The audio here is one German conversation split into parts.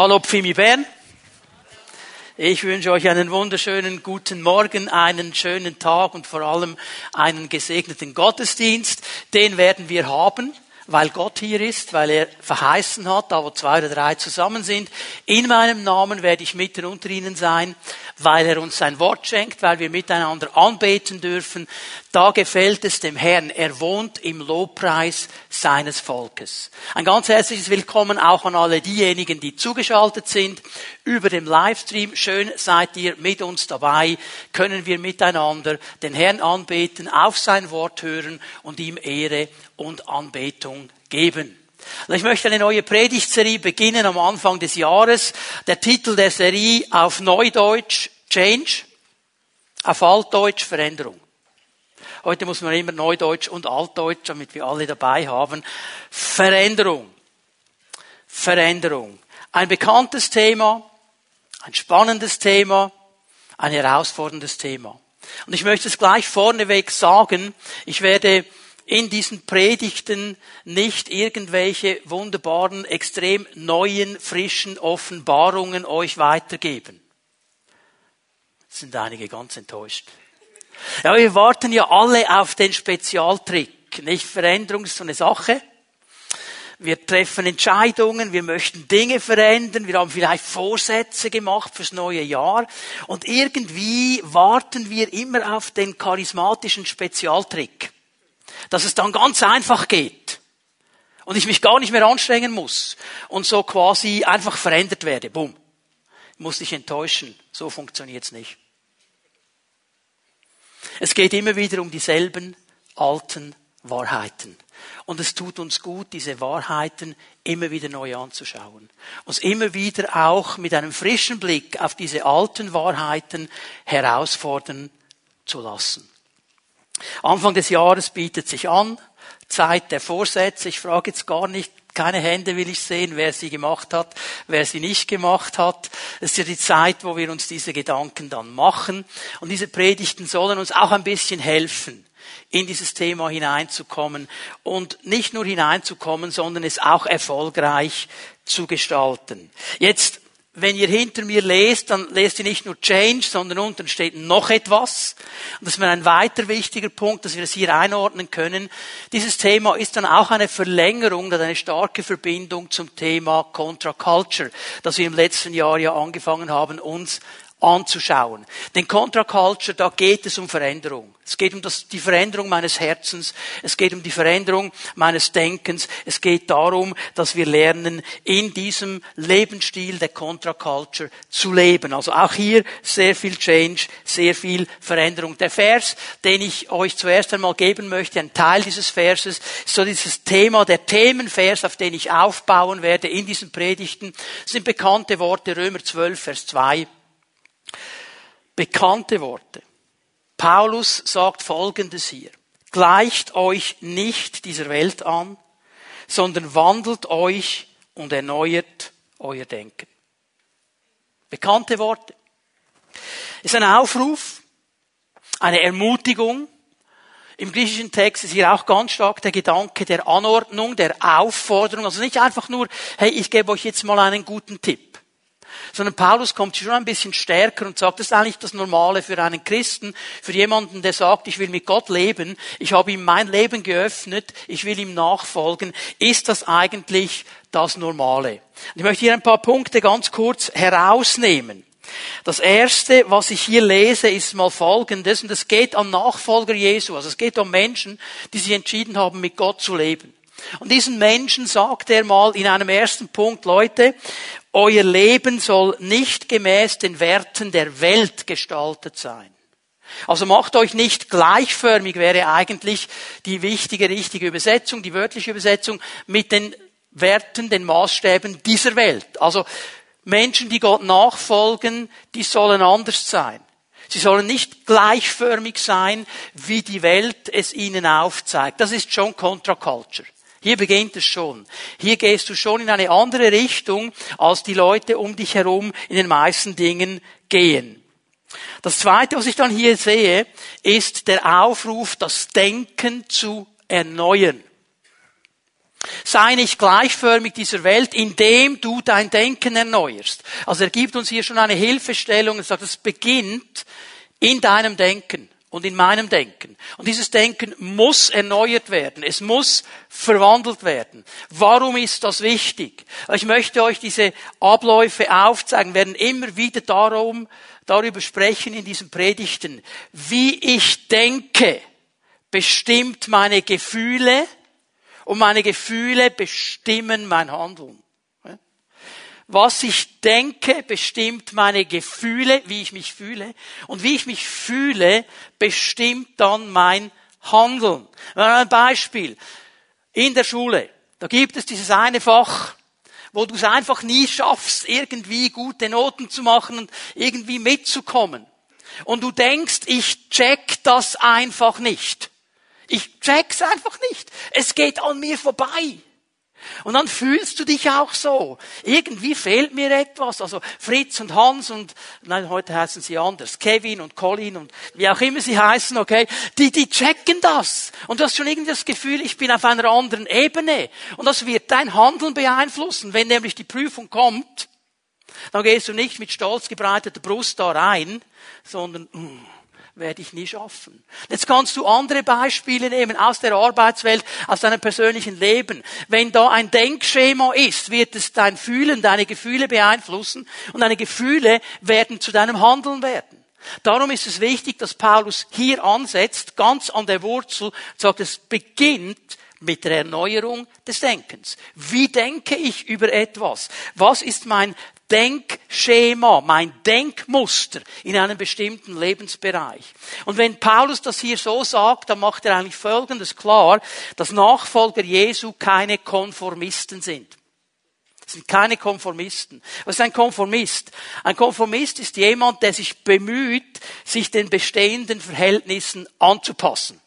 Hallo Pfimi Bern. Ich wünsche euch einen wunderschönen guten Morgen, einen schönen Tag und vor allem einen gesegneten Gottesdienst. Den werden wir haben weil Gott hier ist, weil er verheißen hat, da wo zwei oder drei zusammen sind. In meinem Namen werde ich mitten unter ihnen sein, weil er uns sein Wort schenkt, weil wir miteinander anbeten dürfen. Da gefällt es dem Herrn. Er wohnt im Lobpreis seines Volkes. Ein ganz herzliches Willkommen auch an alle diejenigen, die zugeschaltet sind über dem Livestream. Schön seid ihr mit uns dabei. Können wir miteinander den Herrn anbeten, auf sein Wort hören und ihm Ehre und Anbetung geben. Ich möchte eine neue Predigtserie beginnen am Anfang des Jahres. Der Titel der Serie auf Neudeutsch Change, auf Altdeutsch Veränderung. Heute muss man immer Neudeutsch und Altdeutsch, damit wir alle dabei haben. Veränderung. Veränderung. Ein bekanntes Thema, ein spannendes Thema, ein herausforderndes Thema. Und ich möchte es gleich vorneweg sagen, ich werde in diesen Predigten nicht irgendwelche wunderbaren, extrem neuen, frischen Offenbarungen euch weitergeben. Es sind einige ganz enttäuscht. Ja, wir warten ja alle auf den Spezialtrick. Nicht Veränderung ist so eine Sache. Wir treffen Entscheidungen, wir möchten Dinge verändern, wir haben vielleicht Vorsätze gemacht fürs neue Jahr und irgendwie warten wir immer auf den charismatischen Spezialtrick dass es dann ganz einfach geht und ich mich gar nicht mehr anstrengen muss und so quasi einfach verändert werde. Bumm. Muss dich enttäuschen. So funktioniert's nicht. Es geht immer wieder um dieselben alten Wahrheiten. Und es tut uns gut, diese Wahrheiten immer wieder neu anzuschauen. Uns immer wieder auch mit einem frischen Blick auf diese alten Wahrheiten herausfordern zu lassen. Anfang des Jahres bietet sich an, Zeit der Vorsätze. Ich frage jetzt gar nicht, keine Hände will ich sehen, wer sie gemacht hat, wer sie nicht gemacht hat. Es ist ja die Zeit, wo wir uns diese Gedanken dann machen. Und diese Predigten sollen uns auch ein bisschen helfen, in dieses Thema hineinzukommen und nicht nur hineinzukommen, sondern es auch erfolgreich zu gestalten. Jetzt wenn ihr hinter mir lest, dann lest ihr nicht nur Change, sondern unten steht noch etwas. Und das ist mir ein weiter wichtiger Punkt, dass wir es hier einordnen können. Dieses Thema ist dann auch eine Verlängerung, eine starke Verbindung zum Thema Contra Culture, das wir im letzten Jahr ja angefangen haben, uns anzuschauen. Denn Contra Culture, da geht es um Veränderung. Es geht um das, die Veränderung meines Herzens. Es geht um die Veränderung meines Denkens. Es geht darum, dass wir lernen, in diesem Lebensstil der Contra Culture zu leben. Also auch hier sehr viel Change, sehr viel Veränderung. Der Vers, den ich euch zuerst einmal geben möchte, ein Teil dieses Verses, ist so dieses Thema, der Themenvers, auf den ich aufbauen werde in diesen Predigten, sind bekannte Worte, Römer 12, Vers 2 bekannte Worte. Paulus sagt Folgendes hier. Gleicht euch nicht dieser Welt an, sondern wandelt euch und erneuert euer Denken. Bekannte Worte. Ist ein Aufruf, eine Ermutigung. Im griechischen Text ist hier auch ganz stark der Gedanke der Anordnung, der Aufforderung. Also nicht einfach nur, hey, ich gebe euch jetzt mal einen guten Tipp sondern Paulus kommt schon ein bisschen stärker und sagt, das ist eigentlich das Normale für einen Christen, für jemanden, der sagt, ich will mit Gott leben, ich habe ihm mein Leben geöffnet, ich will ihm nachfolgen, ist das eigentlich das Normale. ich möchte hier ein paar Punkte ganz kurz herausnehmen. Das erste, was ich hier lese, ist mal folgendes, und es geht an Nachfolger Jesu, also es geht um Menschen, die sich entschieden haben, mit Gott zu leben. Und diesen Menschen sagt er mal in einem ersten Punkt, Leute, euer Leben soll nicht gemäß den Werten der Welt gestaltet sein. Also macht euch nicht gleichförmig, wäre eigentlich die wichtige, richtige Übersetzung, die wörtliche Übersetzung, mit den Werten, den Maßstäben dieser Welt. Also Menschen, die Gott nachfolgen, die sollen anders sein. Sie sollen nicht gleichförmig sein, wie die Welt es ihnen aufzeigt. Das ist schon Contra-Culture. Hier beginnt es schon. Hier gehst du schon in eine andere Richtung, als die Leute um dich herum in den meisten Dingen gehen. Das zweite, was ich dann hier sehe, ist der Aufruf, das Denken zu erneuern. Sei nicht gleichförmig dieser Welt, indem du dein Denken erneuerst. Also er gibt uns hier schon eine Hilfestellung und sagt, es beginnt in deinem Denken und in meinem Denken. Und dieses Denken muss erneuert werden. Es muss verwandelt werden. Warum ist das wichtig? Ich möchte euch diese Abläufe aufzeigen, wir werden immer wieder darum, darüber sprechen in diesen Predigten. Wie ich denke, bestimmt meine Gefühle und meine Gefühle bestimmen mein Handeln. Was ich denke, bestimmt meine Gefühle, wie ich mich fühle. Und wie ich mich fühle, bestimmt dann mein Handeln. Ein Beispiel. In der Schule, da gibt es dieses eine Fach, wo du es einfach nie schaffst, irgendwie gute Noten zu machen und irgendwie mitzukommen. Und du denkst, ich check das einfach nicht. Ich check's einfach nicht. Es geht an mir vorbei. Und dann fühlst du dich auch so. Irgendwie fehlt mir etwas. Also Fritz und Hans und, nein, heute heißen sie anders. Kevin und Colin und wie auch immer sie heißen, okay. Die, die checken das. Und du hast schon irgendwie das Gefühl, ich bin auf einer anderen Ebene. Und das wird dein Handeln beeinflussen. Wenn nämlich die Prüfung kommt, dann gehst du nicht mit stolz gebreiteter Brust da rein, sondern, mm, werde ich nie schaffen. Jetzt kannst du andere Beispiele nehmen aus der Arbeitswelt, aus deinem persönlichen Leben. Wenn da ein Denkschema ist, wird es dein Fühlen, deine Gefühle beeinflussen und deine Gefühle werden zu deinem Handeln werden. Darum ist es wichtig, dass Paulus hier ansetzt, ganz an der Wurzel, sagt, es beginnt mit der Erneuerung des Denkens. Wie denke ich über etwas? Was ist mein Denkschema, mein Denkmuster in einem bestimmten Lebensbereich. Und wenn Paulus das hier so sagt, dann macht er eigentlich Folgendes klar, dass Nachfolger Jesu keine Konformisten sind. Das sind keine Konformisten. Was ist ein Konformist? Ein Konformist ist jemand, der sich bemüht, sich den bestehenden Verhältnissen anzupassen.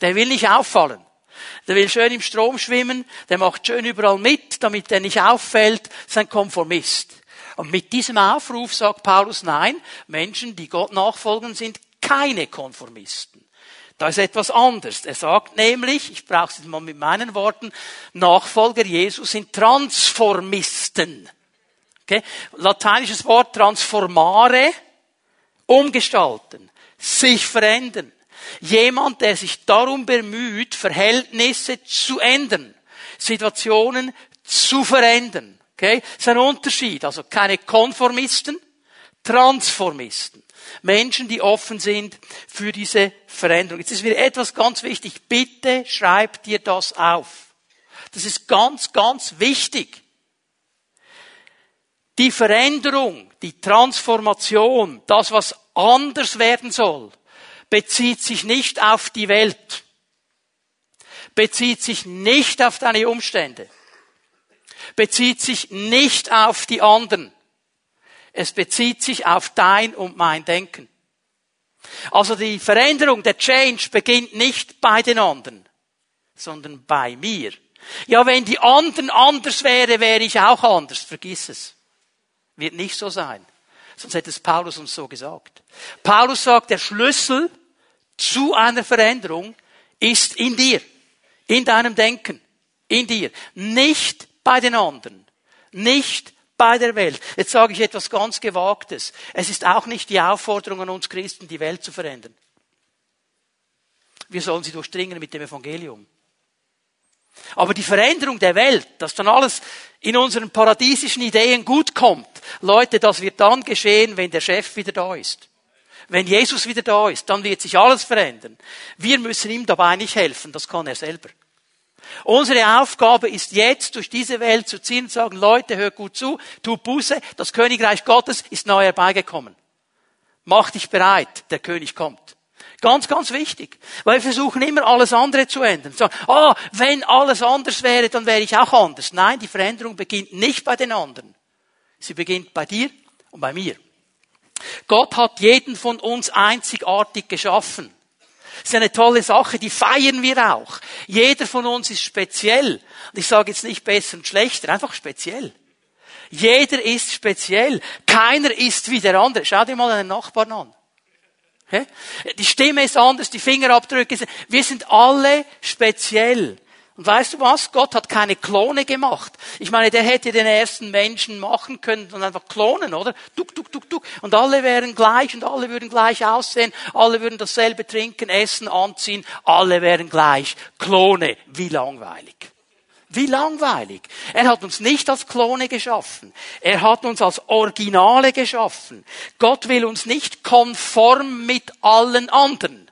Der will nicht auffallen. Der will schön im Strom schwimmen, der macht schön überall mit, damit er nicht auffällt, ist ein Konformist. Und mit diesem Aufruf sagt Paulus, nein, Menschen, die Gott nachfolgen, sind keine Konformisten. Da ist etwas anderes. Er sagt nämlich, ich brauche es mal mit meinen Worten, Nachfolger Jesus sind Transformisten. Okay? Lateinisches Wort transformare, umgestalten, sich verändern. Jemand, der sich darum bemüht, Verhältnisse zu ändern, Situationen zu verändern. Okay? Das ist ein Unterschied. Also keine Konformisten, Transformisten. Menschen, die offen sind für diese Veränderung. Jetzt ist mir etwas ganz wichtig. Bitte schreib dir das auf. Das ist ganz, ganz wichtig. Die Veränderung, die Transformation, das, was anders werden soll, bezieht sich nicht auf die Welt, bezieht sich nicht auf deine Umstände, bezieht sich nicht auf die anderen. Es bezieht sich auf dein und mein Denken. Also die Veränderung, der Change beginnt nicht bei den anderen, sondern bei mir. Ja, wenn die anderen anders wäre, wäre ich auch anders. Vergiss es. Wird nicht so sein. Sonst hätte es Paulus uns so gesagt. Paulus sagt, der Schlüssel zu einer Veränderung ist in dir, in deinem Denken, in dir, nicht bei den anderen, nicht bei der Welt. Jetzt sage ich etwas ganz Gewagtes. Es ist auch nicht die Aufforderung an uns Christen, die Welt zu verändern. Wir sollen sie durchdringen mit dem Evangelium. Aber die Veränderung der Welt, dass dann alles in unseren paradiesischen Ideen gut kommt, Leute, das wird dann geschehen, wenn der Chef wieder da ist. Wenn Jesus wieder da ist, dann wird sich alles verändern. Wir müssen ihm dabei nicht helfen, das kann er selber. Unsere Aufgabe ist jetzt, durch diese Welt zu ziehen und zu sagen, Leute, hört gut zu, tu Buße, das Königreich Gottes ist neu herbeigekommen. Mach dich bereit, der König kommt. Ganz, ganz wichtig. Weil wir versuchen immer alles andere zu ändern. Sagen, oh, wenn alles anders wäre, dann wäre ich auch anders. Nein, die Veränderung beginnt nicht bei den anderen. Sie beginnt bei dir und bei mir. Gott hat jeden von uns einzigartig geschaffen. Das ist eine tolle Sache, die feiern wir auch. Jeder von uns ist speziell. Und ich sage jetzt nicht besser und schlechter, einfach speziell. Jeder ist speziell. Keiner ist wie der andere. Schau dir mal einen Nachbarn an. Die Stimme ist anders, die Fingerabdrücke sind, wir sind alle speziell. Und weißt du was? Gott hat keine Klone gemacht. Ich meine, der hätte den ersten Menschen machen können und einfach klonen, oder? Tuk, tuk, tuk, tuk. Und alle wären gleich und alle würden gleich aussehen. Alle würden dasselbe trinken, essen, anziehen. Alle wären gleich. Klone. Wie langweilig. Wie langweilig. Er hat uns nicht als Klone geschaffen. Er hat uns als Originale geschaffen. Gott will uns nicht konform mit allen anderen.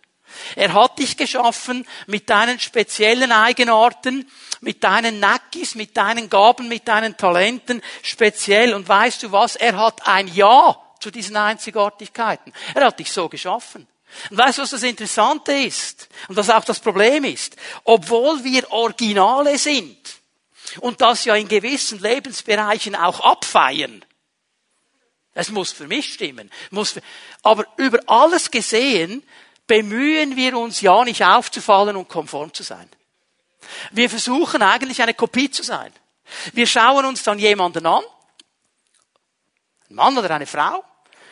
Er hat dich geschaffen mit deinen speziellen Eigenarten, mit deinen Nackis, mit deinen Gaben, mit deinen Talenten speziell. Und weißt du was? Er hat ein Ja zu diesen Einzigartigkeiten. Er hat dich so geschaffen. Und weißt du, was das Interessante ist? Und was auch das Problem ist? Obwohl wir Originale sind und das ja in gewissen Lebensbereichen auch abfeiern, es muss für mich stimmen. Muss für, aber über alles gesehen bemühen wir uns ja nicht aufzufallen und konform zu sein. Wir versuchen eigentlich eine Kopie zu sein. Wir schauen uns dann jemanden an, ein Mann oder eine Frau,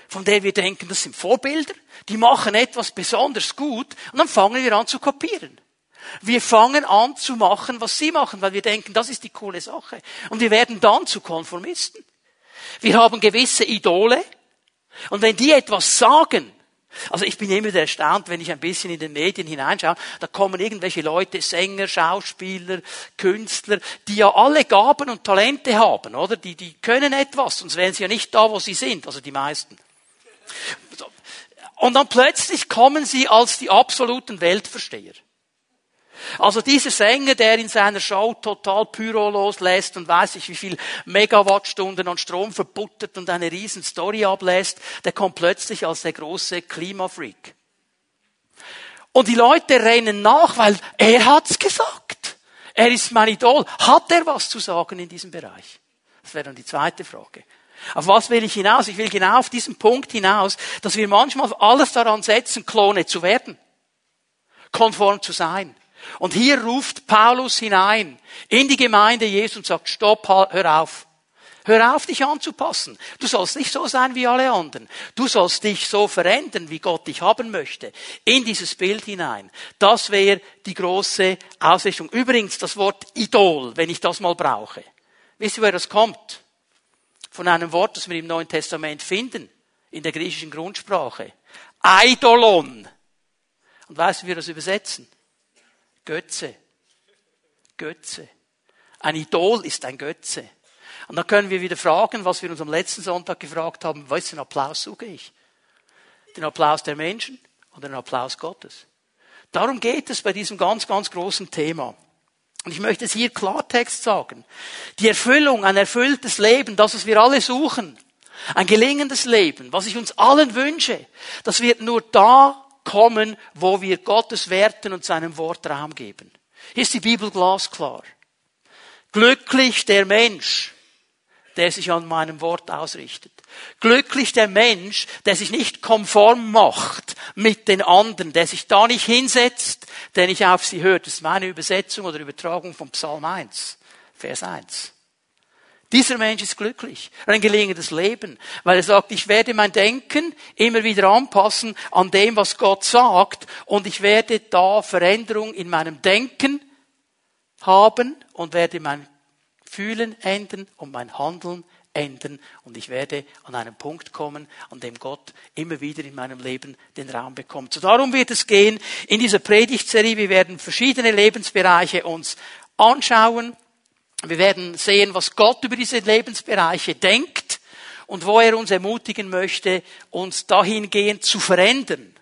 von der wir denken, das sind Vorbilder, die machen etwas besonders gut und dann fangen wir an zu kopieren. Wir fangen an zu machen, was sie machen, weil wir denken, das ist die coole Sache. Und wir werden dann zu Konformisten. Wir haben gewisse Idole und wenn die etwas sagen, also ich bin immer wieder erstaunt, wenn ich ein bisschen in den Medien hineinschaue, da kommen irgendwelche Leute, Sänger, Schauspieler, Künstler, die ja alle Gaben und Talente haben, oder? Die, die können etwas, sonst wären sie ja nicht da, wo sie sind, also die meisten. Und dann plötzlich kommen sie als die absoluten Weltversteher. Also dieser Sänger, der in seiner Show total Pyro loslässt und weiß ich wie viel Megawattstunden an Strom verbuttert und eine riesen Story ablässt, der kommt plötzlich als der große Klimafreak. Und die Leute rennen nach, weil er hat's gesagt. Er ist mein Idol. Hat er was zu sagen in diesem Bereich? Das wäre dann die zweite Frage. Auf was will ich hinaus? Ich will genau auf diesen Punkt hinaus, dass wir manchmal alles daran setzen, Klone zu werden. Konform zu sein. Und hier ruft Paulus hinein in die Gemeinde Jesu und sagt, stopp, hör auf. Hör auf, dich anzupassen. Du sollst nicht so sein wie alle anderen. Du sollst dich so verändern, wie Gott dich haben möchte. In dieses Bild hinein. Das wäre die große Ausrichtung. Übrigens, das Wort Idol, wenn ich das mal brauche. Wisst ihr, woher das kommt? Von einem Wort, das wir im Neuen Testament finden. In der griechischen Grundsprache. Eidolon. Und weißt du, wie wir das übersetzen? Götze. Götze. Ein Idol ist ein Götze. Und dann können wir wieder fragen, was wir uns am letzten Sonntag gefragt haben, wessen Applaus suche ich? Den Applaus der Menschen oder den Applaus Gottes? Darum geht es bei diesem ganz, ganz großen Thema. Und ich möchte es hier Klartext sagen. Die Erfüllung, ein erfülltes Leben, das, was wir alle suchen, ein gelingendes Leben, was ich uns allen wünsche, das wird nur da kommen, wo wir Gottes Werten und seinem Wort Raum geben. Hier ist die Bibel glasklar. Glücklich der Mensch, der sich an meinem Wort ausrichtet. Glücklich der Mensch, der sich nicht konform macht mit den anderen, der sich da nicht hinsetzt, der nicht auf sie hört. Das ist meine Übersetzung oder Übertragung vom Psalm 1, Vers 1. Dieser Mensch ist glücklich, ein gelingendes Leben, weil er sagt, ich werde mein Denken immer wieder anpassen an dem, was Gott sagt, und ich werde da Veränderung in meinem Denken haben und werde mein Fühlen ändern und mein Handeln ändern und ich werde an einen Punkt kommen, an dem Gott immer wieder in meinem Leben den Raum bekommt. So darum wird es gehen in dieser Predigtserie. Wir werden verschiedene Lebensbereiche uns anschauen wir werden sehen, was Gott über diese Lebensbereiche denkt und wo er uns ermutigen möchte, uns dahingehend zu verändern,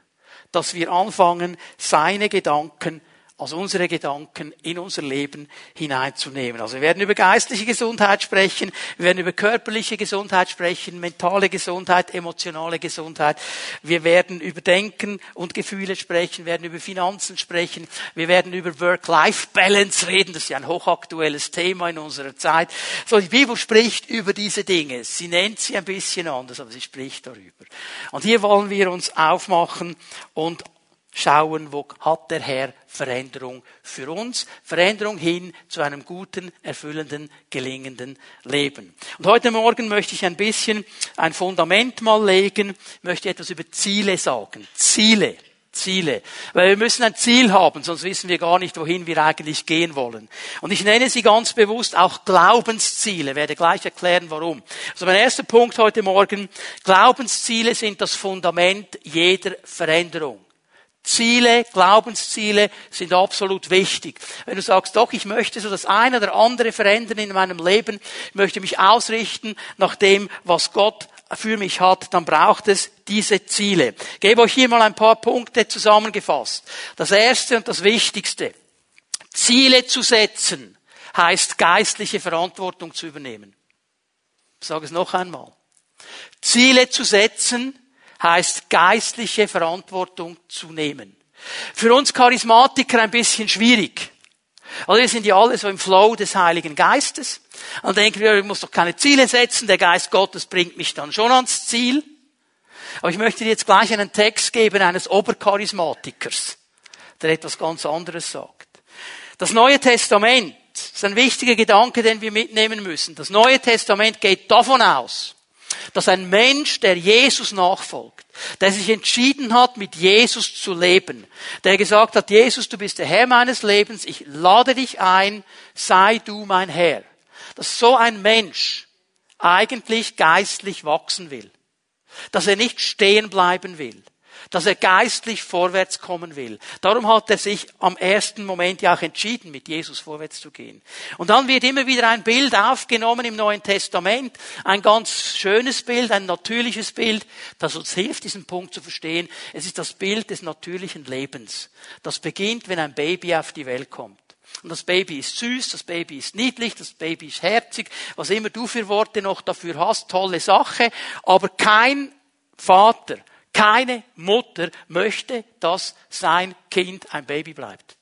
dass wir anfangen, seine Gedanken also unsere Gedanken in unser Leben hineinzunehmen. Also wir werden über geistliche Gesundheit sprechen, wir werden über körperliche Gesundheit sprechen, mentale Gesundheit, emotionale Gesundheit. Wir werden über Denken und Gefühle sprechen, werden über Finanzen sprechen, wir werden über Work-Life-Balance reden, das ist ja ein hochaktuelles Thema in unserer Zeit. So, die Bibel spricht über diese Dinge. Sie nennt sie ein bisschen anders, aber sie spricht darüber. Und hier wollen wir uns aufmachen und schauen, wo hat der Herr Veränderung für uns. Veränderung hin zu einem guten, erfüllenden, gelingenden Leben. Und heute Morgen möchte ich ein bisschen ein Fundament mal legen, möchte etwas über Ziele sagen. Ziele. Ziele. Weil wir müssen ein Ziel haben, sonst wissen wir gar nicht, wohin wir eigentlich gehen wollen. Und ich nenne sie ganz bewusst auch Glaubensziele, werde gleich erklären, warum. Also mein erster Punkt heute Morgen, Glaubensziele sind das Fundament jeder Veränderung. Ziele, Glaubensziele sind absolut wichtig. Wenn du sagst, doch, ich möchte so das eine oder andere verändern in meinem Leben, ich möchte mich ausrichten nach dem, was Gott für mich hat, dann braucht es diese Ziele. Ich gebe euch hier mal ein paar Punkte zusammengefasst. Das erste und das wichtigste. Ziele zu setzen heißt geistliche Verantwortung zu übernehmen. Ich sage es noch einmal. Ziele zu setzen heißt geistliche Verantwortung zu nehmen. Für uns Charismatiker ein bisschen schwierig. Also wir sind ja alle so im Flow des Heiligen Geistes. Und denken wir, ich muss doch keine Ziele setzen, der Geist Gottes bringt mich dann schon ans Ziel. Aber ich möchte dir jetzt gleich einen Text geben eines Obercharismatikers, der etwas ganz anderes sagt. Das Neue Testament ist ein wichtiger Gedanke, den wir mitnehmen müssen. Das Neue Testament geht davon aus, dass ein Mensch, der Jesus nachfolgt, der sich entschieden hat, mit Jesus zu leben, der gesagt hat, Jesus, du bist der Herr meines Lebens, ich lade dich ein, sei du mein Herr. Dass so ein Mensch eigentlich geistlich wachsen will. Dass er nicht stehen bleiben will dass er geistlich vorwärts kommen will. Darum hat er sich am ersten Moment ja auch entschieden, mit Jesus vorwärts zu gehen. Und dann wird immer wieder ein Bild aufgenommen im Neuen Testament, ein ganz schönes Bild, ein natürliches Bild, das uns hilft, diesen Punkt zu verstehen. Es ist das Bild des natürlichen Lebens. Das beginnt, wenn ein Baby auf die Welt kommt. Und das Baby ist süß, das Baby ist niedlich, das Baby ist herzig, was immer du für Worte noch dafür hast, tolle Sache. Aber kein Vater, keine Mutter möchte, dass sein Kind ein Baby bleibt.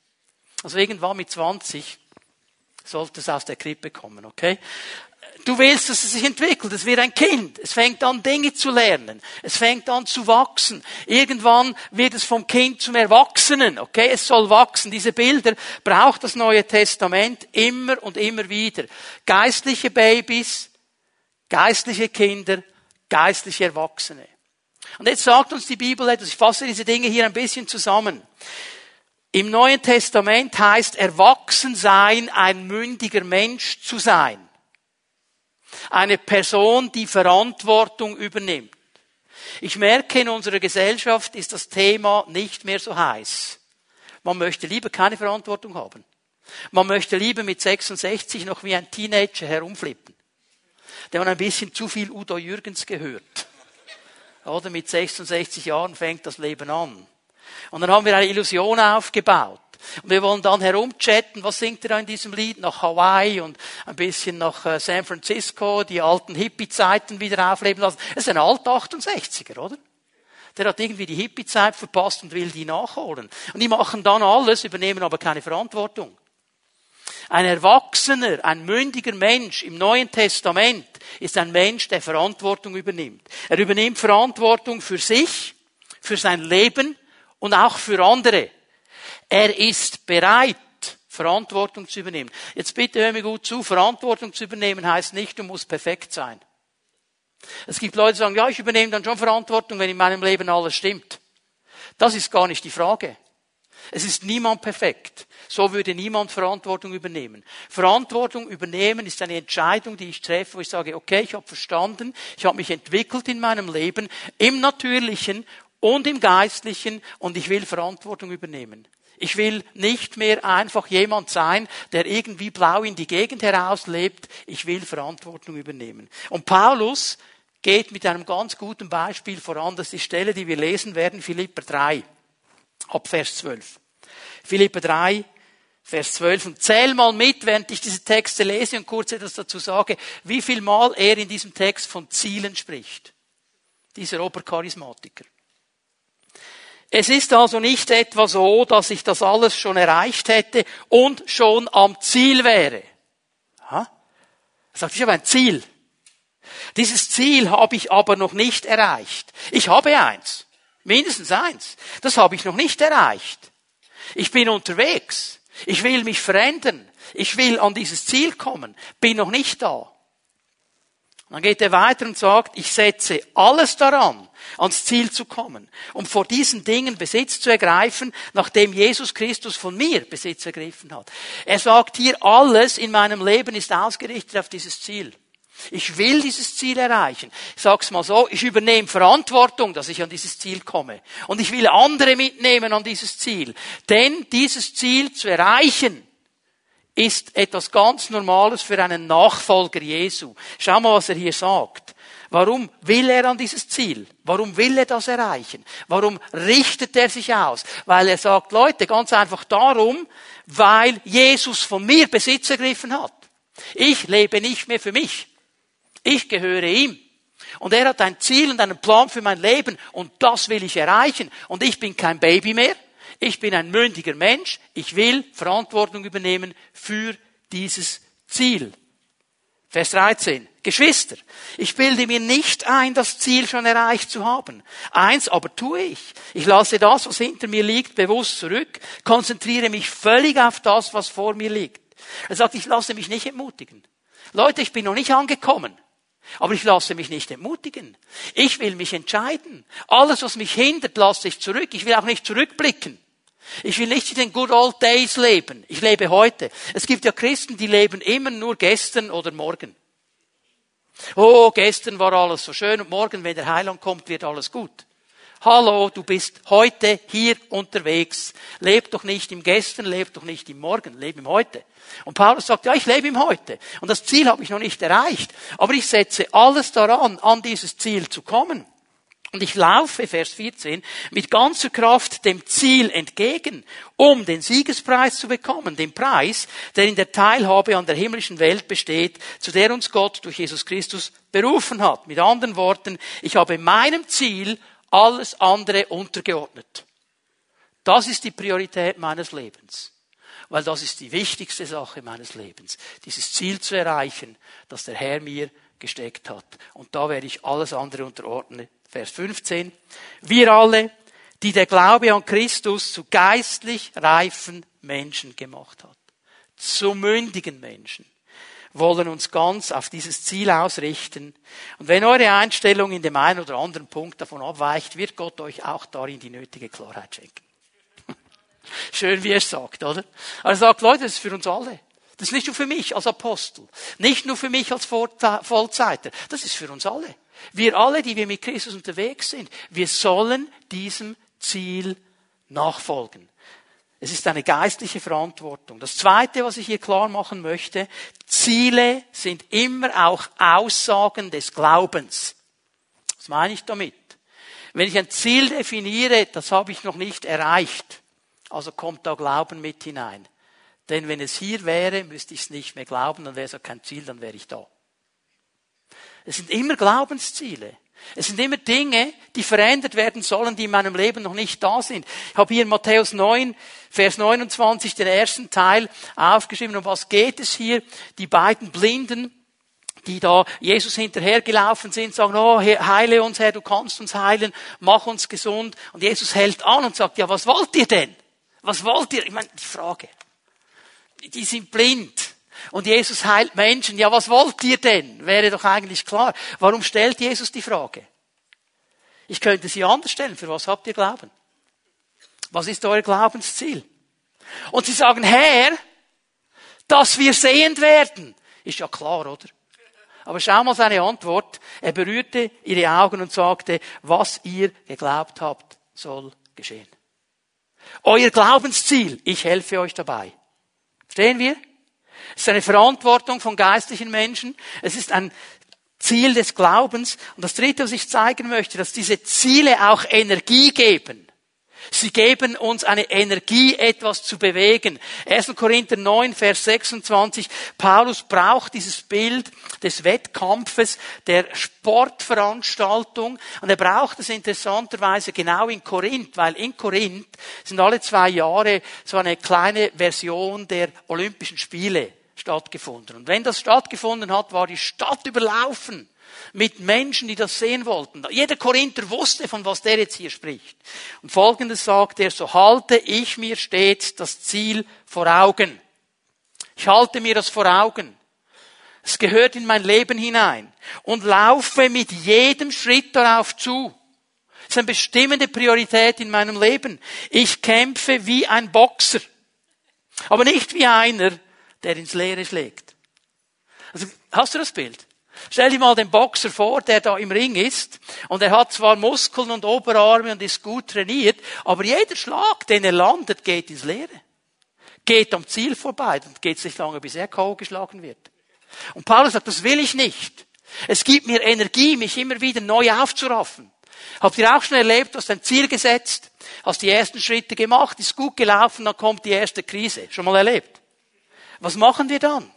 Also irgendwann mit 20 sollte es aus der Krippe kommen, okay? Du willst, dass es sich entwickelt. Es wird ein Kind. Es fängt an, Dinge zu lernen. Es fängt an zu wachsen. Irgendwann wird es vom Kind zum Erwachsenen. Okay? Es soll wachsen. Diese Bilder braucht das Neue Testament immer und immer wieder. Geistliche Babys, geistliche Kinder, geistliche Erwachsene. Und jetzt sagt uns die Bibel etwas, ich fasse diese Dinge hier ein bisschen zusammen. Im Neuen Testament heißt erwachsen sein, ein mündiger Mensch zu sein. Eine Person, die Verantwortung übernimmt. Ich merke, in unserer Gesellschaft ist das Thema nicht mehr so heiß. Man möchte lieber keine Verantwortung haben. Man möchte lieber mit 66 noch wie ein Teenager herumflippen. Der man ein bisschen zu viel Udo Jürgens gehört. Oder mit 66 Jahren fängt das Leben an. Und dann haben wir eine Illusion aufgebaut. Und wir wollen dann herumchatten, was singt er da in diesem Lied? Nach Hawaii und ein bisschen nach äh, San Francisco, die alten Hippie-Zeiten wieder aufleben lassen. Es ist ein alter 68er, oder? Der hat irgendwie die Hippie-Zeit verpasst und will die nachholen. Und die machen dann alles, übernehmen aber keine Verantwortung. Ein Erwachsener, ein mündiger Mensch im Neuen Testament ist ein Mensch, der Verantwortung übernimmt. Er übernimmt Verantwortung für sich, für sein Leben und auch für andere. Er ist bereit, Verantwortung zu übernehmen. Jetzt bitte hör mir gut zu, Verantwortung zu übernehmen heißt nicht, du musst perfekt sein. Es gibt Leute, die sagen, ja, ich übernehme dann schon Verantwortung, wenn in meinem Leben alles stimmt. Das ist gar nicht die Frage. Es ist niemand perfekt. So würde niemand Verantwortung übernehmen. Verantwortung übernehmen ist eine Entscheidung, die ich treffe, wo ich sage, okay, ich habe verstanden, ich habe mich entwickelt in meinem Leben, im Natürlichen und im Geistlichen, und ich will Verantwortung übernehmen. Ich will nicht mehr einfach jemand sein, der irgendwie blau in die Gegend herauslebt. Ich will Verantwortung übernehmen. Und Paulus geht mit einem ganz guten Beispiel voran. Das ist die Stelle, die wir lesen werden, Philipper 3, ab Vers 12. Philipper 3, Vers 12. Und zähl mal mit, während ich diese Texte lese und kurz etwas dazu sage, wie viel Mal er in diesem Text von Zielen spricht. Dieser Obercharismatiker. Es ist also nicht etwa so, dass ich das alles schon erreicht hätte und schon am Ziel wäre. Er sagt, ich habe ein Ziel. Dieses Ziel habe ich aber noch nicht erreicht. Ich habe eins. Mindestens eins. Das habe ich noch nicht erreicht. Ich bin unterwegs. Ich will mich verändern. Ich will an dieses Ziel kommen. Bin noch nicht da. Dann geht er weiter und sagt, ich setze alles daran, ans Ziel zu kommen, um vor diesen Dingen Besitz zu ergreifen, nachdem Jesus Christus von mir Besitz ergriffen hat. Er sagt hier, alles in meinem Leben ist ausgerichtet auf dieses Ziel. Ich will dieses Ziel erreichen. Ich sag's mal so, ich übernehme Verantwortung, dass ich an dieses Ziel komme. Und ich will andere mitnehmen an dieses Ziel. Denn dieses Ziel zu erreichen, ist etwas ganz Normales für einen Nachfolger Jesu. Schau mal, was er hier sagt. Warum will er an dieses Ziel? Warum will er das erreichen? Warum richtet er sich aus? Weil er sagt, Leute, ganz einfach darum, weil Jesus von mir Besitz ergriffen hat. Ich lebe nicht mehr für mich. Ich gehöre ihm. Und er hat ein Ziel und einen Plan für mein Leben und das will ich erreichen. Und ich bin kein Baby mehr. Ich bin ein mündiger Mensch. Ich will Verantwortung übernehmen für dieses Ziel. Vers 13. Geschwister, ich bilde mir nicht ein, das Ziel schon erreicht zu haben. Eins aber tue ich. Ich lasse das, was hinter mir liegt, bewusst zurück, konzentriere mich völlig auf das, was vor mir liegt. Er sagt, ich lasse mich nicht entmutigen. Leute, ich bin noch nicht angekommen. Aber ich lasse mich nicht entmutigen. Ich will mich entscheiden. Alles, was mich hindert, lasse ich zurück. Ich will auch nicht zurückblicken. Ich will nicht in den good old days leben. Ich lebe heute. Es gibt ja Christen, die leben immer nur gestern oder morgen. Oh, gestern war alles so schön und morgen, wenn der Heiland kommt, wird alles gut. Hallo, du bist heute hier unterwegs. Leb doch nicht im Gestern, leb doch nicht im Morgen, leb im Heute. Und Paulus sagt, ja, ich lebe im Heute. Und das Ziel habe ich noch nicht erreicht. Aber ich setze alles daran, an dieses Ziel zu kommen. Und ich laufe, Vers 14, mit ganzer Kraft dem Ziel entgegen, um den Siegespreis zu bekommen, den Preis, der in der Teilhabe an der himmlischen Welt besteht, zu der uns Gott durch Jesus Christus berufen hat. Mit anderen Worten, ich habe meinem Ziel alles andere untergeordnet. Das ist die Priorität meines Lebens. Weil das ist die wichtigste Sache meines Lebens. Dieses Ziel zu erreichen, das der Herr mir gesteckt hat. Und da werde ich alles andere unterordnen. Vers 15. Wir alle, die der Glaube an Christus zu geistlich reifen Menschen gemacht hat. Zu mündigen Menschen wollen uns ganz auf dieses Ziel ausrichten. Und wenn eure Einstellung in dem einen oder anderen Punkt davon abweicht, wird Gott euch auch darin die nötige Klarheit schenken. Schön, wie er es sagt, oder? Er sagt, Leute, das ist für uns alle. Das ist nicht nur für mich als Apostel, nicht nur für mich als Vollzeiter, das ist für uns alle. Wir alle, die wir mit Christus unterwegs sind, wir sollen diesem Ziel nachfolgen. Es ist eine geistliche Verantwortung. Das Zweite, was ich hier klar machen möchte, Ziele sind immer auch Aussagen des Glaubens. Was meine ich damit? Wenn ich ein Ziel definiere, das habe ich noch nicht erreicht, also kommt da Glauben mit hinein. Denn wenn es hier wäre, müsste ich es nicht mehr glauben, dann wäre es auch kein Ziel, dann wäre ich da. Es sind immer Glaubensziele. Es sind immer Dinge, die verändert werden sollen, die in meinem Leben noch nicht da sind. Ich habe hier in Matthäus 9, Vers 29 den ersten Teil aufgeschrieben. Um was geht es hier? Die beiden Blinden, die da Jesus hinterhergelaufen sind, sagen, oh, heile uns Herr, du kannst uns heilen, mach uns gesund. Und Jesus hält an und sagt, ja, was wollt ihr denn? Was wollt ihr? Ich meine, die Frage. Die sind blind. Und Jesus heilt Menschen. Ja, was wollt ihr denn? Wäre doch eigentlich klar. Warum stellt Jesus die Frage? Ich könnte sie anders stellen. Für was habt ihr Glauben? Was ist euer Glaubensziel? Und sie sagen, Herr, dass wir sehend werden. Ist ja klar, oder? Aber schau mal seine Antwort. Er berührte ihre Augen und sagte, was ihr geglaubt habt, soll geschehen. Euer Glaubensziel, ich helfe euch dabei. Verstehen wir? Es ist eine Verantwortung von geistlichen Menschen. Es ist ein Ziel des Glaubens. Und das Dritte, was ich zeigen möchte, dass diese Ziele auch Energie geben. Sie geben uns eine Energie, etwas zu bewegen. 1. Korinther 9, Vers 26. Paulus braucht dieses Bild des Wettkampfes, der Sportveranstaltung. Und er braucht es interessanterweise genau in Korinth, weil in Korinth sind alle zwei Jahre so eine kleine Version der Olympischen Spiele stattgefunden. Und wenn das stattgefunden hat, war die Stadt überlaufen mit Menschen, die das sehen wollten. Jeder Korinther wusste, von was der jetzt hier spricht. Und folgendes sagt er, so halte ich mir stets das Ziel vor Augen. Ich halte mir das vor Augen. Es gehört in mein Leben hinein und laufe mit jedem Schritt darauf zu. Das ist eine bestimmende Priorität in meinem Leben. Ich kämpfe wie ein Boxer, aber nicht wie einer, der ins Leere schlägt. Also, hast du das Bild? Stell dir mal den Boxer vor, der da im Ring ist und er hat zwar Muskeln und Oberarme und ist gut trainiert, aber jeder Schlag, den er landet, geht ins Leere. Geht am Ziel vorbei und geht nicht lange, bis er K.O. geschlagen wird. Und Paulus sagt, das will ich nicht. Es gibt mir Energie, mich immer wieder neu aufzuraffen. Habt ihr auch schon erlebt, du hast ein Ziel gesetzt, hast die ersten Schritte gemacht, ist gut gelaufen, dann kommt die erste Krise. Schon mal erlebt? Was machen wir dann?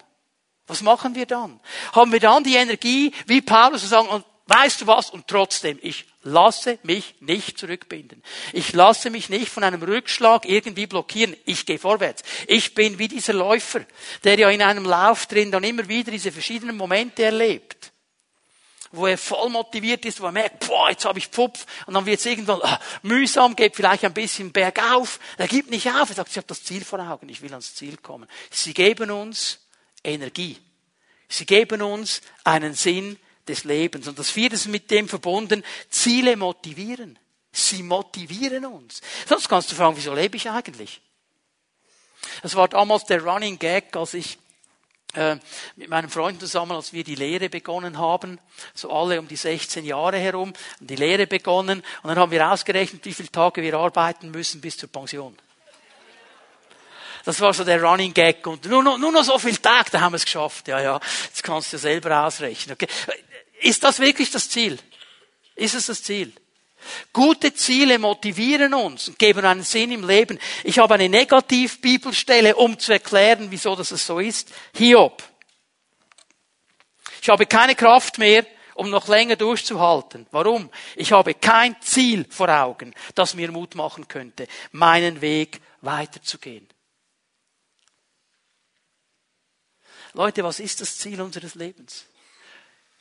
Was machen wir dann? Haben wir dann die Energie, wie Paulus zu sagen, und weißt du was? Und trotzdem, ich lasse mich nicht zurückbinden. Ich lasse mich nicht von einem Rückschlag irgendwie blockieren. Ich gehe vorwärts. Ich bin wie dieser Läufer, der ja in einem Lauf drin dann immer wieder diese verschiedenen Momente erlebt wo er voll motiviert ist, wo er merkt, boah, jetzt habe ich Pfupf, und dann wird es irgendwann ah, mühsam, geht vielleicht ein bisschen bergauf. Er gibt nicht auf, er sagt, ich habe das Ziel vor Augen, ich will ans Ziel kommen. Sie geben uns Energie. Sie geben uns einen Sinn des Lebens. Und das vierte ist mit dem verbunden, Ziele motivieren. Sie motivieren uns. Sonst kannst du fragen, wieso lebe ich eigentlich? Das war damals der Running Gag, als ich äh, mit meinen Freunden zusammen, als wir die Lehre begonnen haben, so alle um die 16 Jahre herum, die Lehre begonnen und dann haben wir ausgerechnet, wie viele Tage wir arbeiten müssen bis zur Pension. Das war so der Running Gag. Und nur noch, nur noch so viel Tag, da haben wir es geschafft. Ja, ja, jetzt kannst du selber ausrechnen. Okay. Ist das wirklich das Ziel? Ist es das Ziel? Gute Ziele motivieren uns und geben einen Sinn im Leben. Ich habe eine Negativ-Bibelstelle, um zu erklären, wieso das so ist. Hiob. Ich habe keine Kraft mehr, um noch länger durchzuhalten. Warum? Ich habe kein Ziel vor Augen, das mir Mut machen könnte, meinen Weg weiterzugehen. Leute, was ist das Ziel unseres Lebens?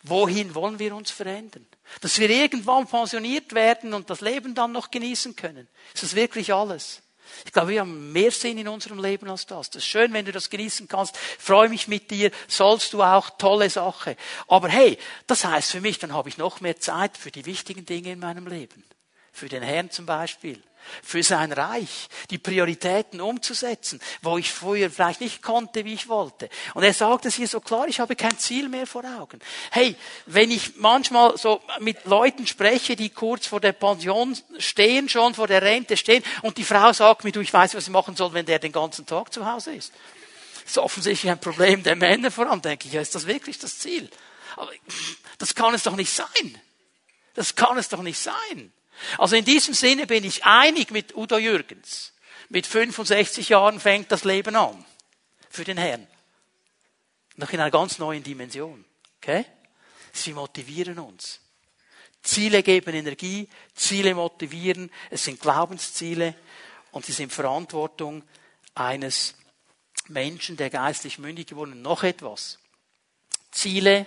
Wohin wollen wir uns verändern? Dass wir irgendwann pensioniert werden und das Leben dann noch genießen können. Ist das wirklich alles? Ich glaube, wir haben mehr Sinn in unserem Leben als das. Das ist schön, wenn du das genießen kannst. Freue mich mit dir. Sollst du auch. Tolle Sache. Aber hey, das heißt für mich, dann habe ich noch mehr Zeit für die wichtigen Dinge in meinem Leben. Für den Herrn zum Beispiel für sein Reich, die Prioritäten umzusetzen, wo ich früher vielleicht nicht konnte, wie ich wollte. Und er sagt es hier so klar, ich habe kein Ziel mehr vor Augen. Hey, wenn ich manchmal so mit Leuten spreche, die kurz vor der Pension stehen, schon vor der Rente stehen, und die Frau sagt mir, du, ich weiß, was ich machen soll, wenn der den ganzen Tag zu Hause ist. Das ist offensichtlich ein Problem der Männer vor allem, denke ich, ja, ist das wirklich das Ziel? Aber das kann es doch nicht sein. Das kann es doch nicht sein. Also in diesem Sinne bin ich einig mit Udo Jürgens. Mit 65 Jahren fängt das Leben an. Für den Herrn. Noch in einer ganz neuen Dimension. Okay? Sie motivieren uns. Ziele geben Energie, Ziele motivieren, es sind Glaubensziele und sie sind Verantwortung eines Menschen, der geistlich mündig geworden ist. Noch etwas. Ziele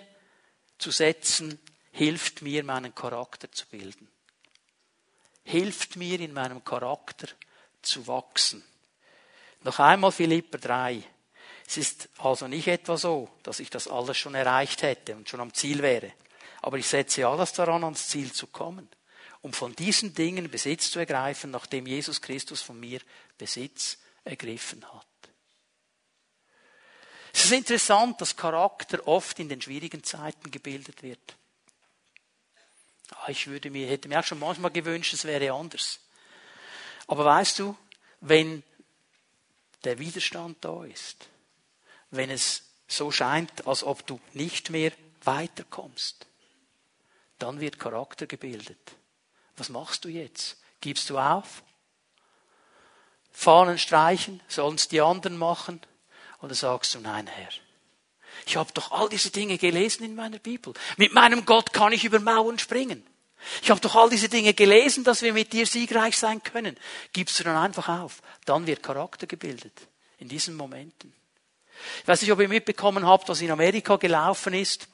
zu setzen hilft mir, meinen Charakter zu bilden hilft mir in meinem Charakter zu wachsen. Noch einmal Philipper 3. Es ist also nicht etwa so, dass ich das alles schon erreicht hätte und schon am Ziel wäre. Aber ich setze alles daran, ans Ziel zu kommen, um von diesen Dingen Besitz zu ergreifen, nachdem Jesus Christus von mir Besitz ergriffen hat. Es ist interessant, dass Charakter oft in den schwierigen Zeiten gebildet wird. Ah, ich würde mir, hätte mir auch schon manchmal gewünscht, es wäre anders. Aber weißt du, wenn der Widerstand da ist, wenn es so scheint, als ob du nicht mehr weiterkommst, dann wird Charakter gebildet. Was machst du jetzt? Gibst du auf? Fahnen streichen? Sollen es die anderen machen? Oder sagst du, nein, Herr, ich habe doch all diese Dinge gelesen in meiner Bibel. Mit meinem Gott kann ich über Mauern springen. Ich habe doch all diese Dinge gelesen, dass wir mit dir siegreich sein können. Gibst du dann einfach auf. Dann wird Charakter gebildet. In diesen Momenten. Ich weiß nicht, ob ihr mitbekommen habt, was in Amerika gelaufen ist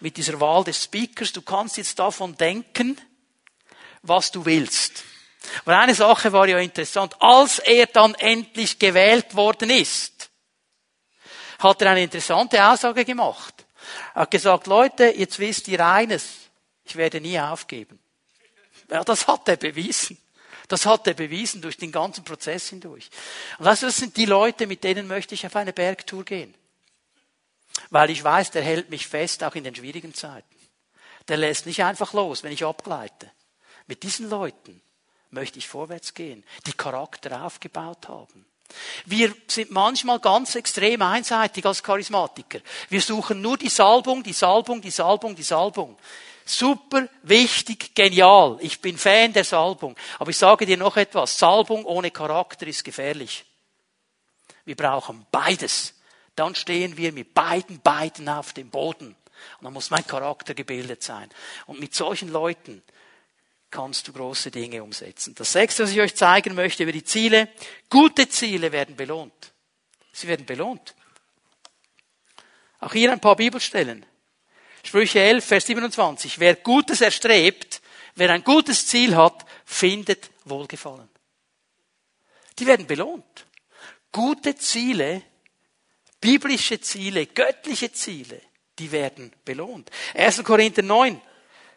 mit dieser Wahl des Speakers. Du kannst jetzt davon denken, was du willst. Aber eine Sache war ja interessant. Als er dann endlich gewählt worden ist, hat er eine interessante Aussage gemacht. Er hat gesagt, Leute, jetzt wisst ihr eines, ich werde nie aufgeben. Ja, das hat er bewiesen. Das hat er bewiesen durch den ganzen Prozess hindurch. Und das sind die Leute, mit denen möchte ich auf eine Bergtour gehen. Weil ich weiß, der hält mich fest, auch in den schwierigen Zeiten. Der lässt nicht einfach los, wenn ich abgleite. Mit diesen Leuten möchte ich vorwärts gehen, die Charakter aufgebaut haben. Wir sind manchmal ganz extrem einseitig als Charismatiker. Wir suchen nur die Salbung, die Salbung, die Salbung, die Salbung. Super, wichtig, genial. Ich bin Fan der Salbung. Aber ich sage dir noch etwas. Salbung ohne Charakter ist gefährlich. Wir brauchen beides. Dann stehen wir mit beiden Beinen auf dem Boden. Und dann muss mein Charakter gebildet sein. Und mit solchen Leuten kannst du große Dinge umsetzen. Das sechste, was ich euch zeigen möchte über die Ziele. Gute Ziele werden belohnt. Sie werden belohnt. Auch hier ein paar Bibelstellen. Sprüche 11, Vers 27. Wer Gutes erstrebt, wer ein gutes Ziel hat, findet Wohlgefallen. Die werden belohnt. Gute Ziele, biblische Ziele, göttliche Ziele, die werden belohnt. 1. Korinther 9,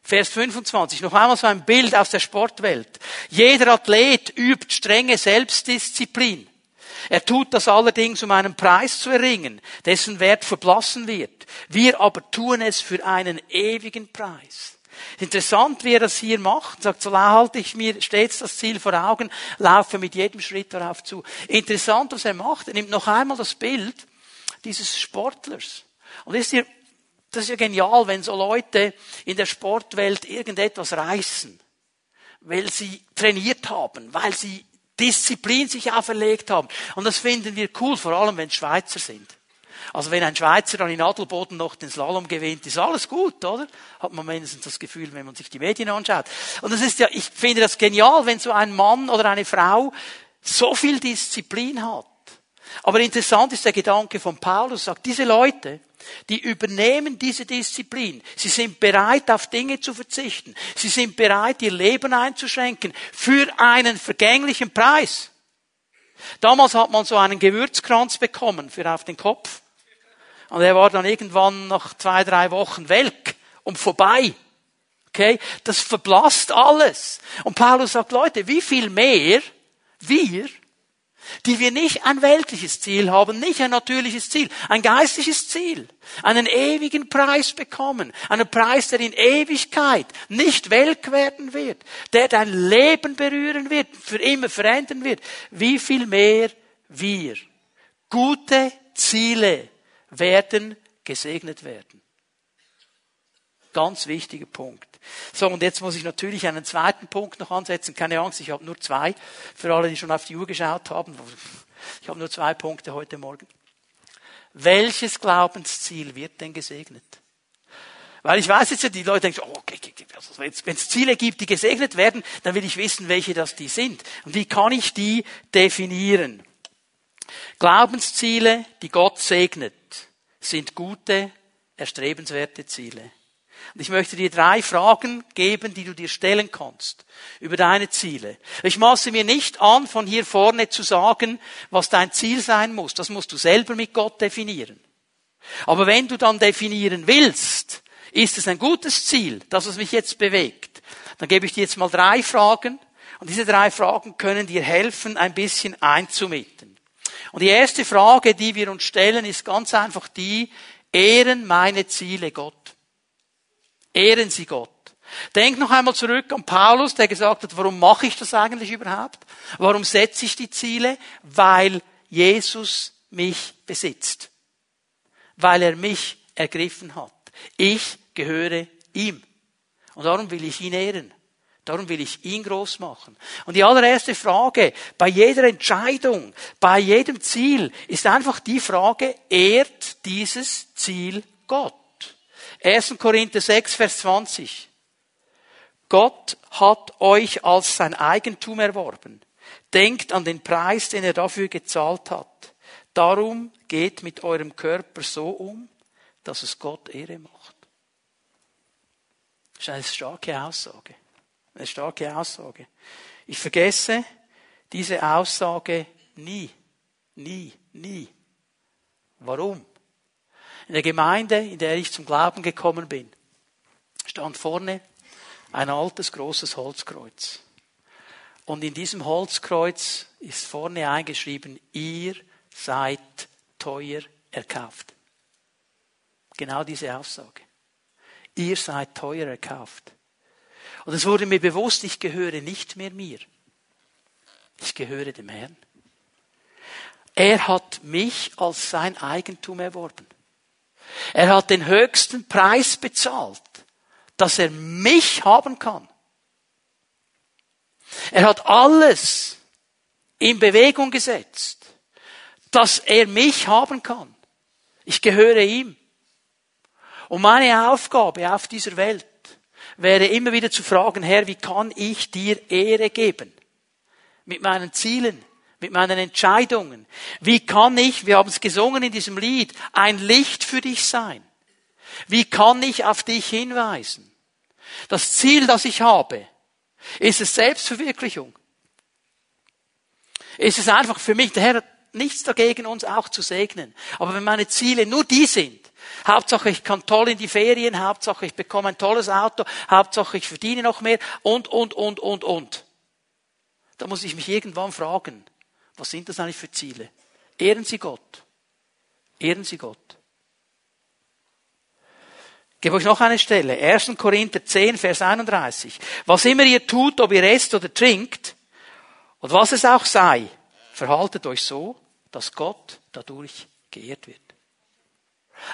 Vers 25, noch einmal so ein Bild aus der Sportwelt. Jeder Athlet übt strenge Selbstdisziplin. Er tut das allerdings, um einen Preis zu erringen, dessen Wert verblassen wird. Wir aber tun es für einen ewigen Preis. Interessant, wie er das hier macht. Sagt, so halte ich mir stets das Ziel vor Augen, laufe mit jedem Schritt darauf zu. Interessant, was er macht. Er nimmt noch einmal das Bild dieses Sportlers. Und ist hier das ist ja genial, wenn so Leute in der Sportwelt irgendetwas reißen, weil sie trainiert haben, weil sie Disziplin sich auferlegt haben. Und das finden wir cool, vor allem wenn Schweizer sind. Also wenn ein Schweizer dann in Adelboden noch den Slalom gewinnt, ist alles gut, oder? Hat man mindestens das Gefühl, wenn man sich die Medien anschaut. Und das ist ja, ich finde das genial, wenn so ein Mann oder eine Frau so viel Disziplin hat. Aber interessant ist der Gedanke von Paulus, sagt, diese Leute, die übernehmen diese Disziplin. Sie sind bereit, auf Dinge zu verzichten. Sie sind bereit, ihr Leben einzuschränken für einen vergänglichen Preis. Damals hat man so einen Gewürzkranz bekommen für auf den Kopf. Und er war dann irgendwann nach zwei, drei Wochen welk und vorbei. Okay? Das verblasst alles. Und Paulus sagt, Leute, wie viel mehr wir die wir nicht ein weltliches Ziel haben, nicht ein natürliches Ziel, ein geistliches Ziel, einen ewigen Preis bekommen, einen Preis, der in Ewigkeit nicht welk werden wird, der dein Leben berühren wird, für immer verändern wird. Wie viel mehr wir. Gute Ziele werden gesegnet werden. Ganz wichtiger Punkt. So, und jetzt muss ich natürlich einen zweiten Punkt noch ansetzen. Keine Angst, ich habe nur zwei. Für alle, die schon auf die Uhr geschaut haben. Ich habe nur zwei Punkte heute Morgen. Welches Glaubensziel wird denn gesegnet? Weil ich weiß jetzt ja, die Leute denken, oh, okay, also wenn es Ziele gibt, die gesegnet werden, dann will ich wissen, welche das die sind. Und wie kann ich die definieren? Glaubensziele, die Gott segnet, sind gute, erstrebenswerte Ziele. Und ich möchte dir drei Fragen geben, die du dir stellen kannst über deine Ziele. Ich maße mir nicht an, von hier vorne zu sagen, was dein Ziel sein muss. Das musst du selber mit Gott definieren. Aber wenn du dann definieren willst, ist es ein gutes Ziel, das was mich jetzt bewegt, dann gebe ich dir jetzt mal drei Fragen und diese drei Fragen können dir helfen, ein bisschen einzumitten. Und die erste Frage, die wir uns stellen, ist ganz einfach die, ehren meine Ziele Gott? Ehren Sie Gott. Denk noch einmal zurück an Paulus, der gesagt hat, warum mache ich das eigentlich überhaupt? Warum setze ich die Ziele? Weil Jesus mich besitzt. Weil er mich ergriffen hat. Ich gehöre ihm. Und darum will ich ihn ehren. Darum will ich ihn groß machen. Und die allererste Frage bei jeder Entscheidung, bei jedem Ziel ist einfach die Frage, ehrt dieses Ziel Gott? 1. Korinther 6, Vers 20. Gott hat euch als sein Eigentum erworben. Denkt an den Preis, den er dafür gezahlt hat. Darum geht mit eurem Körper so um, dass es Gott Ehre macht. Das ist eine starke Aussage. Eine starke Aussage. Ich vergesse diese Aussage nie. Nie. Nie. Warum? In der Gemeinde, in der ich zum Glauben gekommen bin, stand vorne ein altes, großes Holzkreuz. Und in diesem Holzkreuz ist vorne eingeschrieben, ihr seid teuer erkauft. Genau diese Aussage. Ihr seid teuer erkauft. Und es wurde mir bewusst, ich gehöre nicht mehr mir. Ich gehöre dem Herrn. Er hat mich als sein Eigentum erworben. Er hat den höchsten Preis bezahlt, dass er mich haben kann. Er hat alles in Bewegung gesetzt, dass er mich haben kann. Ich gehöre ihm. Und meine Aufgabe auf dieser Welt wäre immer wieder zu fragen, Herr, wie kann ich dir Ehre geben? Mit meinen Zielen, mit meinen Entscheidungen. Wie kann ich, wir haben es gesungen in diesem Lied, ein Licht für dich sein? Wie kann ich auf dich hinweisen? Das Ziel, das ich habe, ist es Selbstverwirklichung? Ist es einfach für mich, der Herr hat nichts dagegen, uns auch zu segnen. Aber wenn meine Ziele nur die sind, Hauptsache ich kann toll in die Ferien, Hauptsache ich bekomme ein tolles Auto, Hauptsache ich verdiene noch mehr und, und, und, und, und. Da muss ich mich irgendwann fragen, was sind das eigentlich für Ziele? Ehren Sie Gott. Ehren Sie Gott. Ich gebe euch noch eine Stelle. 1. Korinther 10, Vers 31. Was immer ihr tut, ob ihr esst oder trinkt, und was es auch sei, verhaltet euch so, dass Gott dadurch geehrt wird.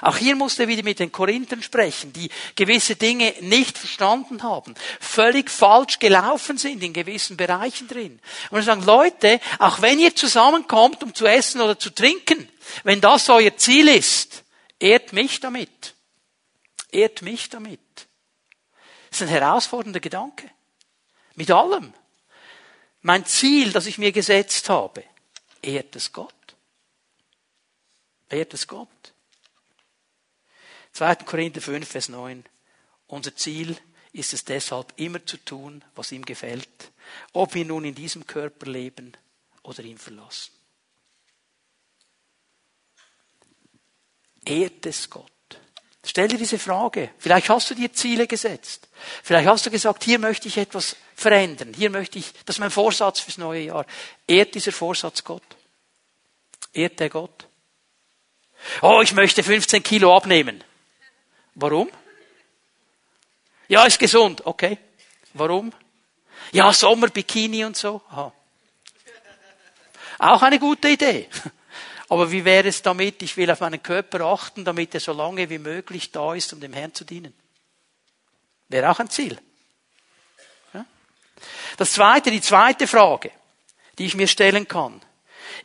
Auch hier musste er wieder mit den Korinthern sprechen, die gewisse Dinge nicht verstanden haben, völlig falsch gelaufen sind in gewissen Bereichen drin. Und er sagt, Leute, auch wenn ihr zusammenkommt, um zu essen oder zu trinken, wenn das euer Ziel ist, ehrt mich damit. Ehrt mich damit. Das ist ein herausfordernder Gedanke. Mit allem. Mein Ziel, das ich mir gesetzt habe, ehrt es Gott. Ehrt es Gott. 2. Korinther 5, Vers 9. Unser Ziel ist es deshalb immer zu tun, was ihm gefällt, ob wir nun in diesem Körper leben oder ihn verlassen. Ehrt es Gott. Stell dir diese Frage. Vielleicht hast du dir Ziele gesetzt. Vielleicht hast du gesagt, hier möchte ich etwas verändern. Hier möchte ich, das ist mein Vorsatz fürs neue Jahr. Ehrt dieser Vorsatz Gott? Ehrt der Gott? Oh, ich möchte 15 Kilo abnehmen. Warum? Ja, ist gesund. Okay. Warum? Ja, Sommer, Bikini und so. Aha. Auch eine gute Idee. Aber wie wäre es damit, ich will auf meinen Körper achten, damit er so lange wie möglich da ist, um dem Herrn zu dienen? Wäre auch ein Ziel. Ja? Das zweite, die zweite Frage, die ich mir stellen kann.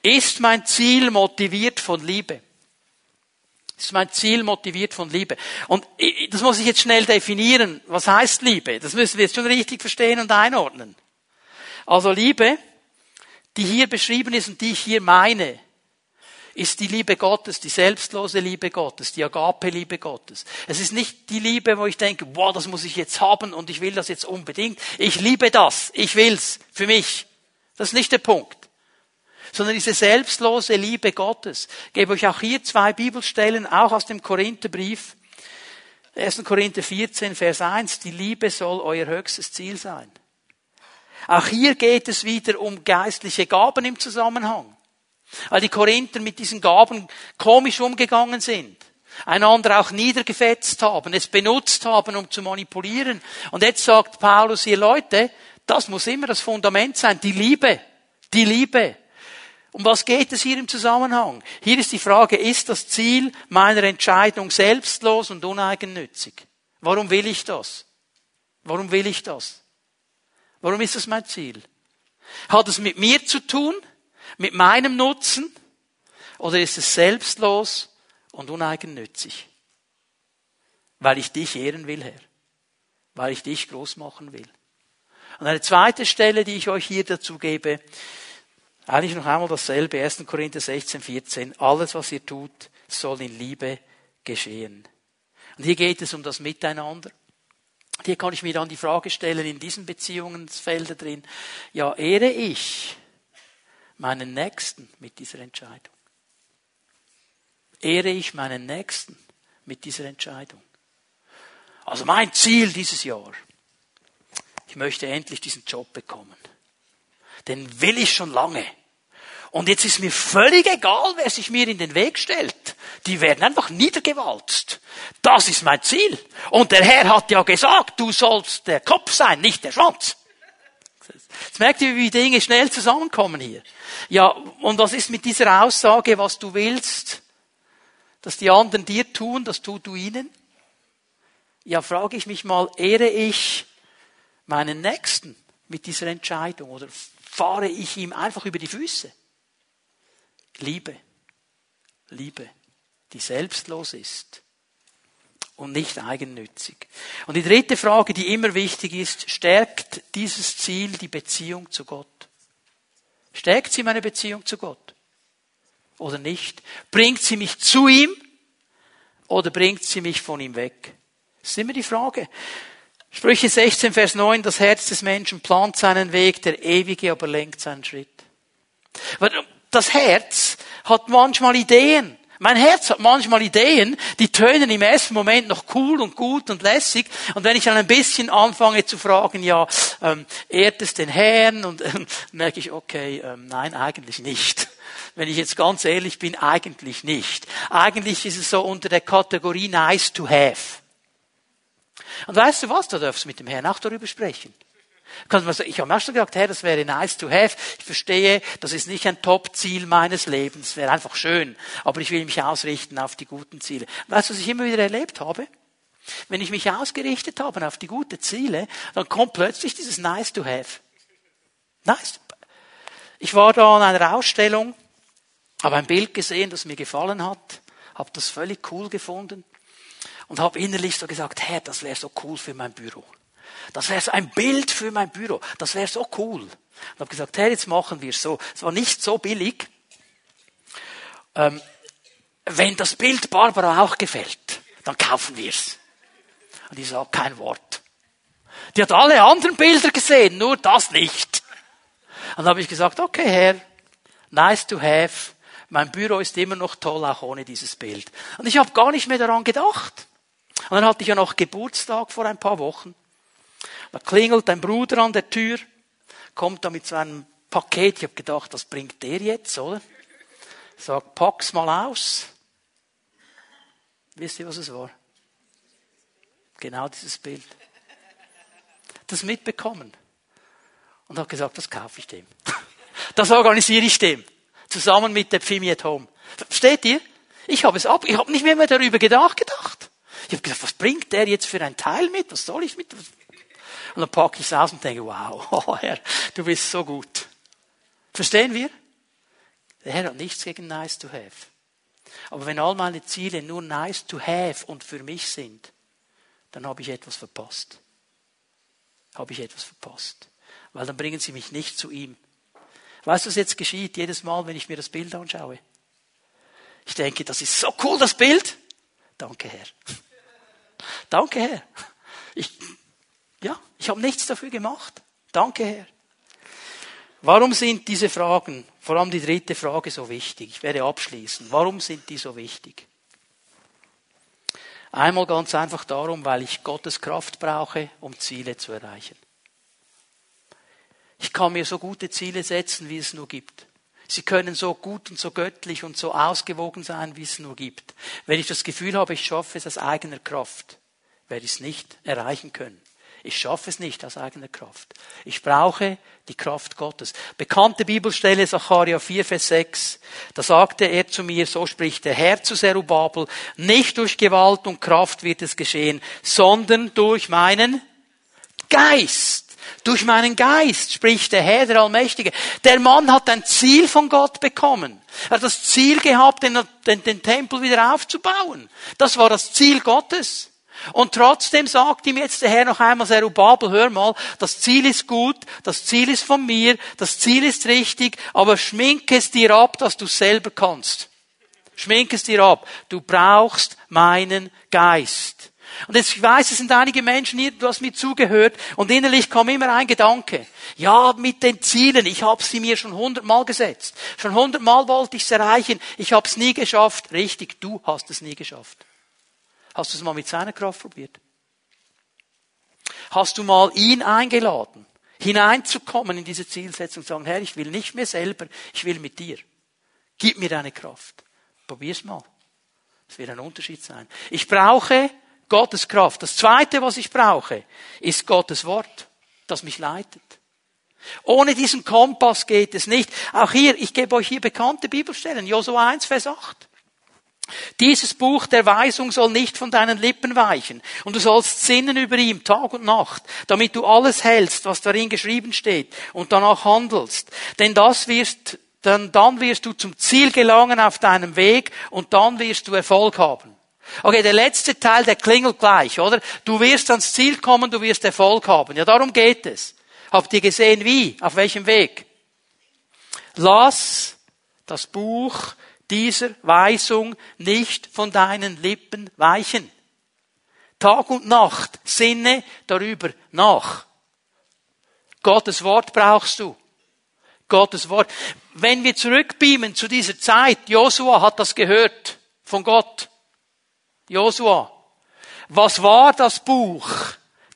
Ist mein Ziel motiviert von Liebe? Das ist mein Ziel motiviert von Liebe. Und das muss ich jetzt schnell definieren. Was heißt Liebe? Das müssen wir jetzt schon richtig verstehen und einordnen. Also Liebe, die hier beschrieben ist und die ich hier meine, ist die Liebe Gottes, die selbstlose Liebe Gottes, die Agape-Liebe Gottes. Es ist nicht die Liebe, wo ich denke, wow, das muss ich jetzt haben und ich will das jetzt unbedingt. Ich liebe das, ich will's für mich. Das ist nicht der Punkt sondern diese selbstlose Liebe Gottes. Ich gebe euch auch hier zwei Bibelstellen, auch aus dem Korintherbrief. 1. Korinther 14, Vers 1, die Liebe soll euer höchstes Ziel sein. Auch hier geht es wieder um geistliche Gaben im Zusammenhang. Weil die Korinther mit diesen Gaben komisch umgegangen sind. Einander auch niedergefetzt haben, es benutzt haben, um zu manipulieren. Und jetzt sagt Paulus hier, Leute, das muss immer das Fundament sein, die Liebe. Die Liebe. Um was geht es hier im Zusammenhang? Hier ist die Frage, ist das Ziel meiner Entscheidung selbstlos und uneigennützig? Warum will ich das? Warum will ich das? Warum ist das mein Ziel? Hat es mit mir zu tun? Mit meinem Nutzen? Oder ist es selbstlos und uneigennützig? Weil ich dich ehren will, Herr. Weil ich dich groß machen will. Und eine zweite Stelle, die ich euch hier dazu gebe, eigentlich noch einmal dasselbe, 1. Korinther 16, 14. Alles, was ihr tut, soll in Liebe geschehen. Und hier geht es um das Miteinander. Hier kann ich mir dann die Frage stellen, in diesen Beziehungsfelder drin, ja, ehre ich meinen Nächsten mit dieser Entscheidung? Ehre ich meinen Nächsten mit dieser Entscheidung. Also mein Ziel dieses Jahr. Ich möchte endlich diesen Job bekommen. Den will ich schon lange. Und jetzt ist mir völlig egal, wer sich mir in den Weg stellt. Die werden einfach niedergewalzt. Das ist mein Ziel. Und der Herr hat ja gesagt, du sollst der Kopf sein, nicht der Schwanz. Jetzt merkt ihr, wie Dinge schnell zusammenkommen hier. Ja, und was ist mit dieser Aussage, was du willst, dass die anderen dir tun, das tut du ihnen? Ja, frage ich mich mal, ehre ich meinen Nächsten mit dieser Entscheidung oder fahre ich ihm einfach über die Füße? Liebe. Liebe, die selbstlos ist und nicht eigennützig. Und die dritte Frage, die immer wichtig ist, stärkt dieses Ziel die Beziehung zu Gott? Stärkt sie meine Beziehung zu Gott? Oder nicht? Bringt sie mich zu ihm? Oder bringt sie mich von ihm weg? Das ist immer die Frage. Sprüche 16, Vers 9, das Herz des Menschen plant seinen Weg, der Ewige aber lenkt seinen Schritt. Das Herz hat manchmal Ideen. Mein Herz hat manchmal Ideen, die tönen im ersten Moment noch cool und gut und lässig. Und wenn ich dann ein bisschen anfange zu fragen, ja, ähm, ehrt es den Herrn? Und ähm, merke ich, okay, ähm, nein, eigentlich nicht. Wenn ich jetzt ganz ehrlich bin, eigentlich nicht. Eigentlich ist es so unter der Kategorie nice to have. Und weißt du was, da darfst du mit dem Herrn auch darüber sprechen. Ich habe mir auch schon gedacht, Herr, das wäre nice to have. Ich verstehe, das ist nicht ein Top-Ziel meines Lebens. Wäre einfach schön. Aber ich will mich ausrichten auf die guten Ziele. Weißt du, was ich immer wieder erlebt habe? Wenn ich mich ausgerichtet habe auf die guten Ziele, dann kommt plötzlich dieses nice to have. Nice. Ich war da an einer Ausstellung, habe ein Bild gesehen, das mir gefallen hat, habe das völlig cool gefunden und habe innerlich so gesagt, Herr, das wäre so cool für mein Büro. Das wäre so ein Bild für mein Büro. Das wäre so cool. Und habe gesagt, hey, jetzt machen wir es so. Es war nicht so billig. Ähm, wenn das Bild Barbara auch gefällt, dann kaufen wir es. Und ich sage kein Wort. Die hat alle anderen Bilder gesehen, nur das nicht. Und dann habe ich gesagt, okay, Herr, nice to have. Mein Büro ist immer noch toll, auch ohne dieses Bild. Und ich habe gar nicht mehr daran gedacht. Und dann hatte ich ja noch Geburtstag vor ein paar Wochen. Da klingelt ein Bruder an der Tür, kommt da mit so einem Paket. Ich habe gedacht, was bringt der jetzt, oder? Sagt, pack's mal aus. Wisst ihr, was es war? Genau dieses Bild. Das mitbekommen. Und habe gesagt, das kaufe ich dem. Das organisiere ich dem. Zusammen mit der Pfimi at Home. Versteht ihr? Ich habe es ab, ich habe nicht mehr, mehr darüber gedacht. Ich habe gedacht, was bringt der jetzt für ein Teil mit? Was soll ich mit? Und dann packe ich es aus und denke, wow, oh Herr, du bist so gut. Verstehen wir? Der Herr hat nichts gegen nice to have. Aber wenn all meine Ziele nur nice to have und für mich sind, dann habe ich etwas verpasst. Habe ich etwas verpasst. Weil dann bringen sie mich nicht zu ihm. Weißt du, was jetzt geschieht jedes Mal, wenn ich mir das Bild anschaue? Ich denke, das ist so cool, das Bild. Danke, Herr. Danke, Herr. Ich ja, ich habe nichts dafür gemacht. Danke, Herr. Warum sind diese Fragen, vor allem die dritte Frage, so wichtig? Ich werde abschließen. Warum sind die so wichtig? Einmal ganz einfach darum, weil ich Gottes Kraft brauche, um Ziele zu erreichen. Ich kann mir so gute Ziele setzen, wie es nur gibt. Sie können so gut und so göttlich und so ausgewogen sein, wie es nur gibt. Wenn ich das Gefühl habe, ich schaffe es aus eigener Kraft, werde ich es nicht erreichen können. Ich schaffe es nicht aus eigener Kraft. Ich brauche die Kraft Gottes. Bekannte Bibelstelle, Zacharia 4, Vers 6. Da sagte er zu mir, so spricht der Herr zu Zerubabel, nicht durch Gewalt und Kraft wird es geschehen, sondern durch meinen Geist. Durch meinen Geist spricht der Herr, der Allmächtige. Der Mann hat ein Ziel von Gott bekommen. Er hat das Ziel gehabt, den, den, den Tempel wieder aufzubauen. Das war das Ziel Gottes. Und trotzdem sagt ihm jetzt der Herr noch einmal, Zerubabel, hör mal, das Ziel ist gut, das Ziel ist von mir, das Ziel ist richtig, aber schmink es dir ab, dass du selber kannst. Schmink es dir ab. Du brauchst meinen Geist. Und jetzt, ich weiß, es sind einige Menschen hier, du hast mir zugehört, und innerlich kam immer ein Gedanke. Ja, mit den Zielen, ich habe sie mir schon hundertmal gesetzt. Schon hundertmal wollte ich es erreichen, ich habe es nie geschafft. Richtig, du hast es nie geschafft. Hast du es mal mit seiner Kraft probiert? Hast du mal ihn eingeladen, hineinzukommen in diese Zielsetzung und sagen, Herr, ich will nicht mehr selber, ich will mit dir. Gib mir deine Kraft. Probier's mal. Das wird ein Unterschied sein. Ich brauche Gottes Kraft. Das zweite, was ich brauche, ist Gottes Wort, das mich leitet. Ohne diesen Kompass geht es nicht. Auch hier, ich gebe euch hier bekannte Bibelstellen. Josua 1, Vers 8. Dieses Buch der Weisung soll nicht von deinen Lippen weichen, und du sollst sinnen über ihm Tag und Nacht, damit du alles hältst, was darin geschrieben steht, und danach handelst. Denn das wirst, dann, dann wirst du zum Ziel gelangen auf deinem Weg, und dann wirst du Erfolg haben. Okay, der letzte Teil, der klingelt gleich, oder? Du wirst ans Ziel kommen, du wirst Erfolg haben. Ja, darum geht es. Habt ihr gesehen, wie? Auf welchem Weg? Lass das Buch dieser Weisung nicht von deinen Lippen weichen. Tag und Nacht sinne darüber nach. Gottes Wort brauchst du. Gottes Wort. Wenn wir zurückbeamen zu dieser Zeit, Josua hat das gehört von Gott. Josua. Was war das Buch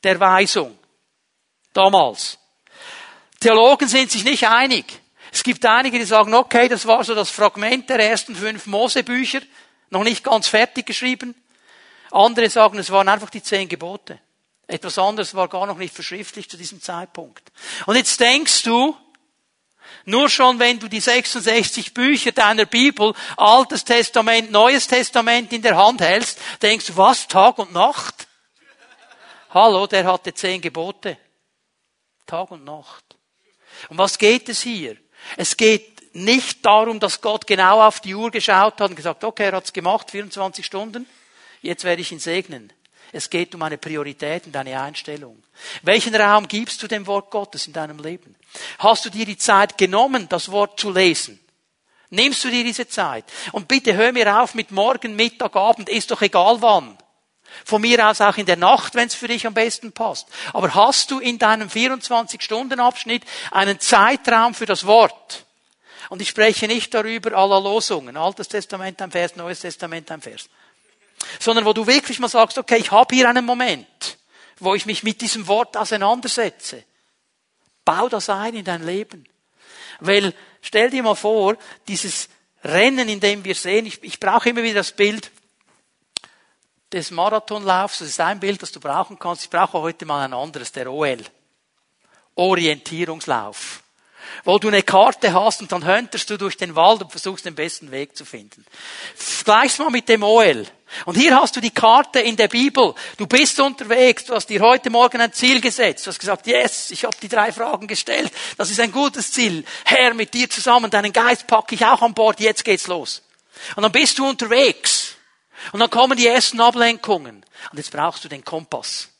der Weisung damals? Theologen sind sich nicht einig. Es gibt einige, die sagen, okay, das war so das Fragment der ersten fünf Mosebücher, noch nicht ganz fertig geschrieben. Andere sagen, es waren einfach die zehn Gebote. Etwas anderes war gar noch nicht verschriftlicht zu diesem Zeitpunkt. Und jetzt denkst du, nur schon wenn du die 66 Bücher deiner Bibel, Altes Testament, Neues Testament in der Hand hältst, denkst du, was, Tag und Nacht? Hallo, der hatte zehn Gebote. Tag und Nacht. Um was geht es hier? Es geht nicht darum, dass Gott genau auf die Uhr geschaut hat und gesagt, okay, er hat's gemacht, 24 Stunden, jetzt werde ich ihn segnen. Es geht um eine Priorität und eine Einstellung. Welchen Raum gibst du dem Wort Gottes in deinem Leben? Hast du dir die Zeit genommen, das Wort zu lesen? Nimmst du dir diese Zeit? Und bitte hör mir auf mit morgen, Mittag, Abend, ist doch egal wann. Von mir aus auch in der Nacht, wenn es für dich am besten passt. Aber hast du in deinem 24-Stunden-Abschnitt einen Zeitraum für das Wort? Und ich spreche nicht darüber aller Losungen. Altes Testament ein Vers, Neues Testament ein Vers sondern wo du wirklich mal sagst, okay, ich habe hier einen Moment, wo ich mich mit diesem Wort auseinandersetze. Bau das ein in dein Leben. Weil, stell dir mal vor, dieses Rennen, in dem wir sehen, ich, ich brauche immer wieder das Bild des Marathonlaufs, das ist ein Bild, das du brauchen kannst. Ich brauche heute mal ein anderes, der OL. Orientierungslauf wo du eine Karte hast und dann hönterst du durch den Wald und versuchst den besten Weg zu finden. Vergleich's mal mit dem OL. Und hier hast du die Karte in der Bibel. Du bist unterwegs, du hast dir heute Morgen ein Ziel gesetzt. Du hast gesagt, yes, ich habe die drei Fragen gestellt. Das ist ein gutes Ziel. Herr, mit dir zusammen, deinen Geist packe ich auch an Bord, jetzt geht's los. Und dann bist du unterwegs. Und dann kommen die ersten Ablenkungen. Und jetzt brauchst du den Kompass.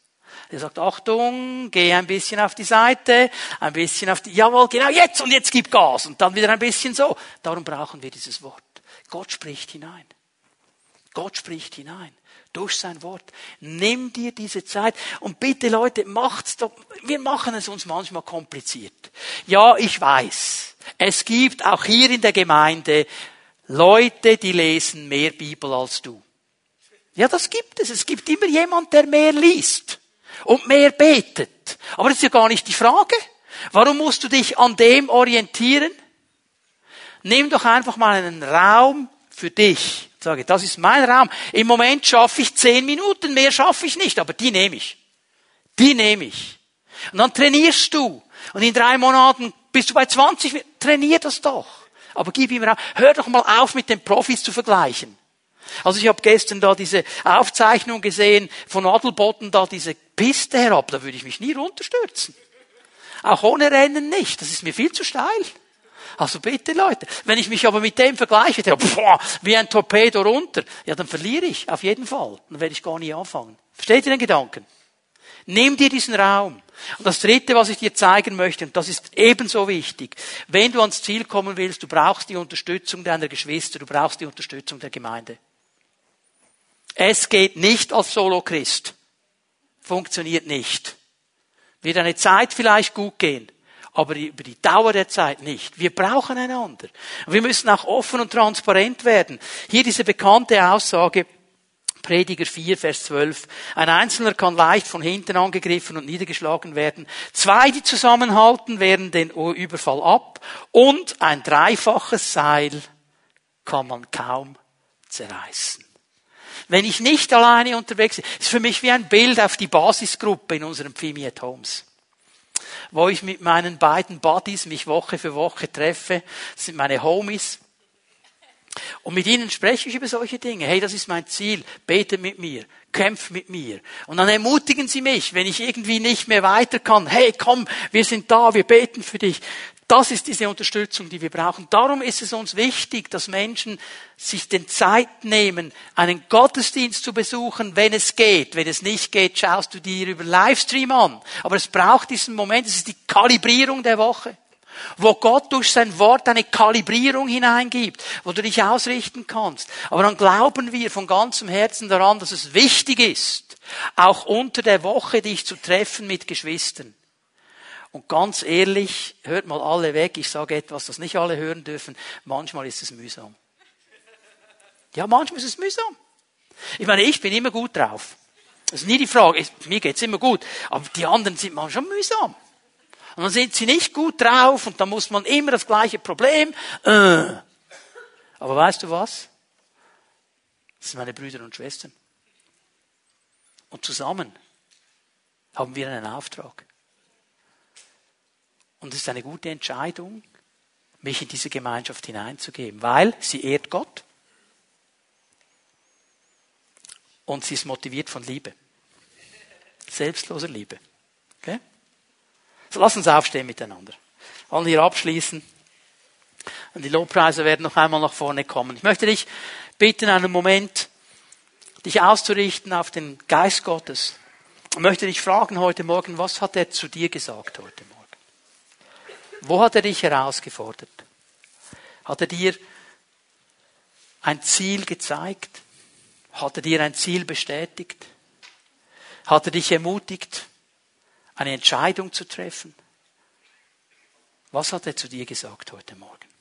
Der sagt, Achtung, geh ein bisschen auf die Seite, ein bisschen auf die, jawohl, genau jetzt und jetzt gib Gas und dann wieder ein bisschen so. Darum brauchen wir dieses Wort. Gott spricht hinein. Gott spricht hinein. Durch sein Wort. Nimm dir diese Zeit und bitte Leute, macht's doch, wir machen es uns manchmal kompliziert. Ja, ich weiß. Es gibt auch hier in der Gemeinde Leute, die lesen mehr Bibel als du. Ja, das gibt es. Es gibt immer jemand, der mehr liest und mehr betet. Aber das ist ja gar nicht die Frage. Warum musst du dich an dem orientieren? Nimm doch einfach mal einen Raum für dich. Sage, das ist mein Raum. Im Moment schaffe ich zehn Minuten, mehr schaffe ich nicht, aber die nehme ich. Die nehme ich. Und dann trainierst du. Und in drei Monaten bist du bei 20. Trainier das doch. Aber gib ihm Raum. Hör doch mal auf, mit den Profis zu vergleichen. Also ich habe gestern da diese Aufzeichnung gesehen von Adelboden, da diese Piste herab, da würde ich mich nie runterstürzen. Auch ohne Rennen nicht, das ist mir viel zu steil. Also bitte Leute, wenn ich mich aber mit dem vergleiche, der, boah, wie ein Torpedo runter, ja dann verliere ich auf jeden Fall. Dann werde ich gar nie anfangen. Versteht ihr den Gedanken? Nimm dir diesen Raum. Und das Dritte, was ich dir zeigen möchte, und das ist ebenso wichtig, wenn du ans Ziel kommen willst, du brauchst die Unterstützung deiner Geschwister, du brauchst die Unterstützung der Gemeinde. Es geht nicht als Solo-Christ. Funktioniert nicht. Wird eine Zeit vielleicht gut gehen, aber über die Dauer der Zeit nicht. Wir brauchen einander. wir müssen auch offen und transparent werden. Hier diese bekannte Aussage, Prediger 4, Vers 12. Ein Einzelner kann leicht von hinten angegriffen und niedergeschlagen werden. Zwei, die zusammenhalten, wehren den Überfall ab. Und ein dreifaches Seil kann man kaum zerreißen. Wenn ich nicht alleine unterwegs bin, ist für mich wie ein Bild auf die Basisgruppe in unserem Pfimi at Homes. Wo ich mit meinen beiden Buddies mich Woche für Woche treffe. Das sind meine Homies. Und mit ihnen spreche ich über solche Dinge. Hey, das ist mein Ziel. Bete mit mir. Kämpf mit mir. Und dann ermutigen sie mich, wenn ich irgendwie nicht mehr weiter kann. Hey, komm, wir sind da, wir beten für dich. Das ist diese Unterstützung, die wir brauchen. Darum ist es uns wichtig, dass Menschen sich den Zeit nehmen, einen Gottesdienst zu besuchen, wenn es geht. Wenn es nicht geht, schaust du dir über Livestream an. Aber es braucht diesen Moment, es ist die Kalibrierung der Woche wo Gott durch sein Wort eine Kalibrierung hineingibt, wo du dich ausrichten kannst. Aber dann glauben wir von ganzem Herzen daran, dass es wichtig ist, auch unter der Woche dich zu treffen mit Geschwistern. Und ganz ehrlich, hört mal alle weg, ich sage etwas, das nicht alle hören dürfen, manchmal ist es mühsam. Ja, manchmal ist es mühsam. Ich meine, ich bin immer gut drauf. Das ist nie die Frage. Mir geht's immer gut. Aber die anderen sind manchmal mühsam. Und dann sind sie nicht gut drauf und dann muss man immer das gleiche Problem. Äh. Aber weißt du was? Das sind meine Brüder und Schwestern. Und zusammen haben wir einen Auftrag. Und es ist eine gute Entscheidung, mich in diese Gemeinschaft hineinzugeben, weil sie ehrt Gott und sie ist motiviert von Liebe. Selbstloser Liebe. Okay? So, lass uns aufstehen miteinander. Wollen hier abschließen. Und die Lobpreise werden noch einmal nach vorne kommen. Ich möchte dich bitten, einen Moment, dich auszurichten auf den Geist Gottes. Ich möchte dich fragen heute Morgen, was hat er zu dir gesagt heute Morgen? Wo hat er dich herausgefordert? Hat er dir ein Ziel gezeigt? Hat er dir ein Ziel bestätigt? Hat er dich ermutigt, eine Entscheidung zu treffen. Was hat er zu dir gesagt heute Morgen?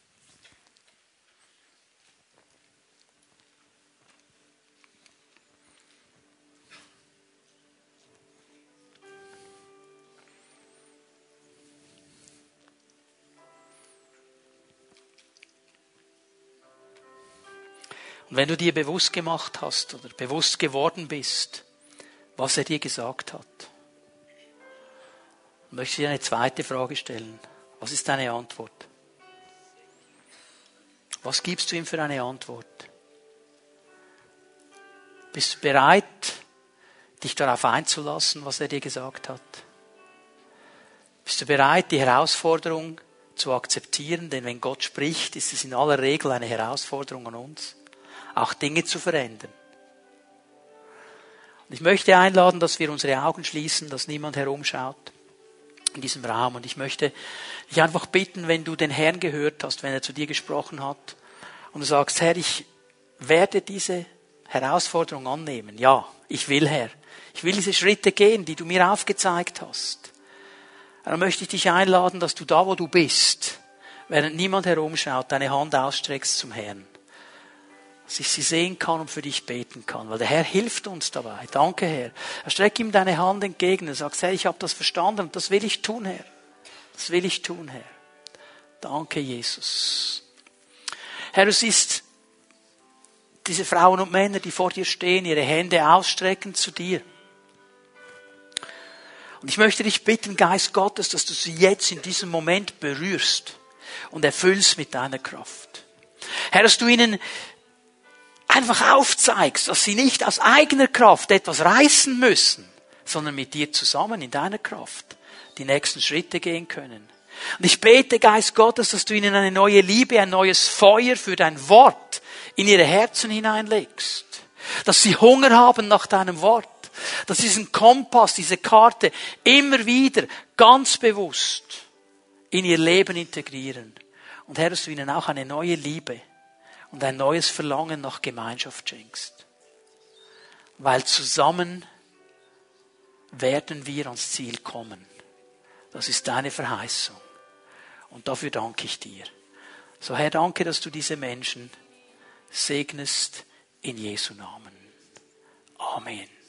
Und wenn du dir bewusst gemacht hast oder bewusst geworden bist, was er dir gesagt hat, möchte ich dir eine zweite Frage stellen. Was ist deine Antwort? Was gibst du ihm für eine Antwort? Bist du bereit, dich darauf einzulassen, was er dir gesagt hat? Bist du bereit, die Herausforderung zu akzeptieren? Denn wenn Gott spricht, ist es in aller Regel eine Herausforderung an uns, auch Dinge zu verändern. Und ich möchte einladen, dass wir unsere Augen schließen, dass niemand herumschaut in diesem Raum. Und ich möchte dich einfach bitten, wenn du den Herrn gehört hast, wenn er zu dir gesprochen hat, und du sagst, Herr, ich werde diese Herausforderung annehmen. Ja, ich will, Herr. Ich will diese Schritte gehen, die du mir aufgezeigt hast. Dann möchte ich dich einladen, dass du da, wo du bist, während niemand herumschaut, deine Hand ausstreckst zum Herrn dass ich sie sehen kann und für dich beten kann. Weil der Herr hilft uns dabei. Danke, Herr. Er streckt ihm deine Hand entgegen und sagt, Herr, ich habe das verstanden und das will ich tun, Herr. Das will ich tun, Herr. Danke, Jesus. Herr, du siehst diese Frauen und Männer, die vor dir stehen, ihre Hände ausstrecken zu dir. Und ich möchte dich bitten, Geist Gottes, dass du sie jetzt in diesem Moment berührst und erfüllst mit deiner Kraft. Herr, dass du ihnen einfach aufzeigst, dass sie nicht aus eigener Kraft etwas reißen müssen, sondern mit dir zusammen in deiner Kraft die nächsten Schritte gehen können. Und ich bete, Geist Gottes, dass du ihnen eine neue Liebe, ein neues Feuer für dein Wort in ihre Herzen hineinlegst. Dass sie Hunger haben nach deinem Wort. Dass sie diesen Kompass, diese Karte immer wieder ganz bewusst in ihr Leben integrieren. Und Herr, dass du ihnen auch eine neue Liebe und ein neues Verlangen nach Gemeinschaft schenkst. Weil zusammen werden wir ans Ziel kommen. Das ist deine Verheißung. Und dafür danke ich dir. So Herr, danke, dass du diese Menschen segnest in Jesu Namen. Amen.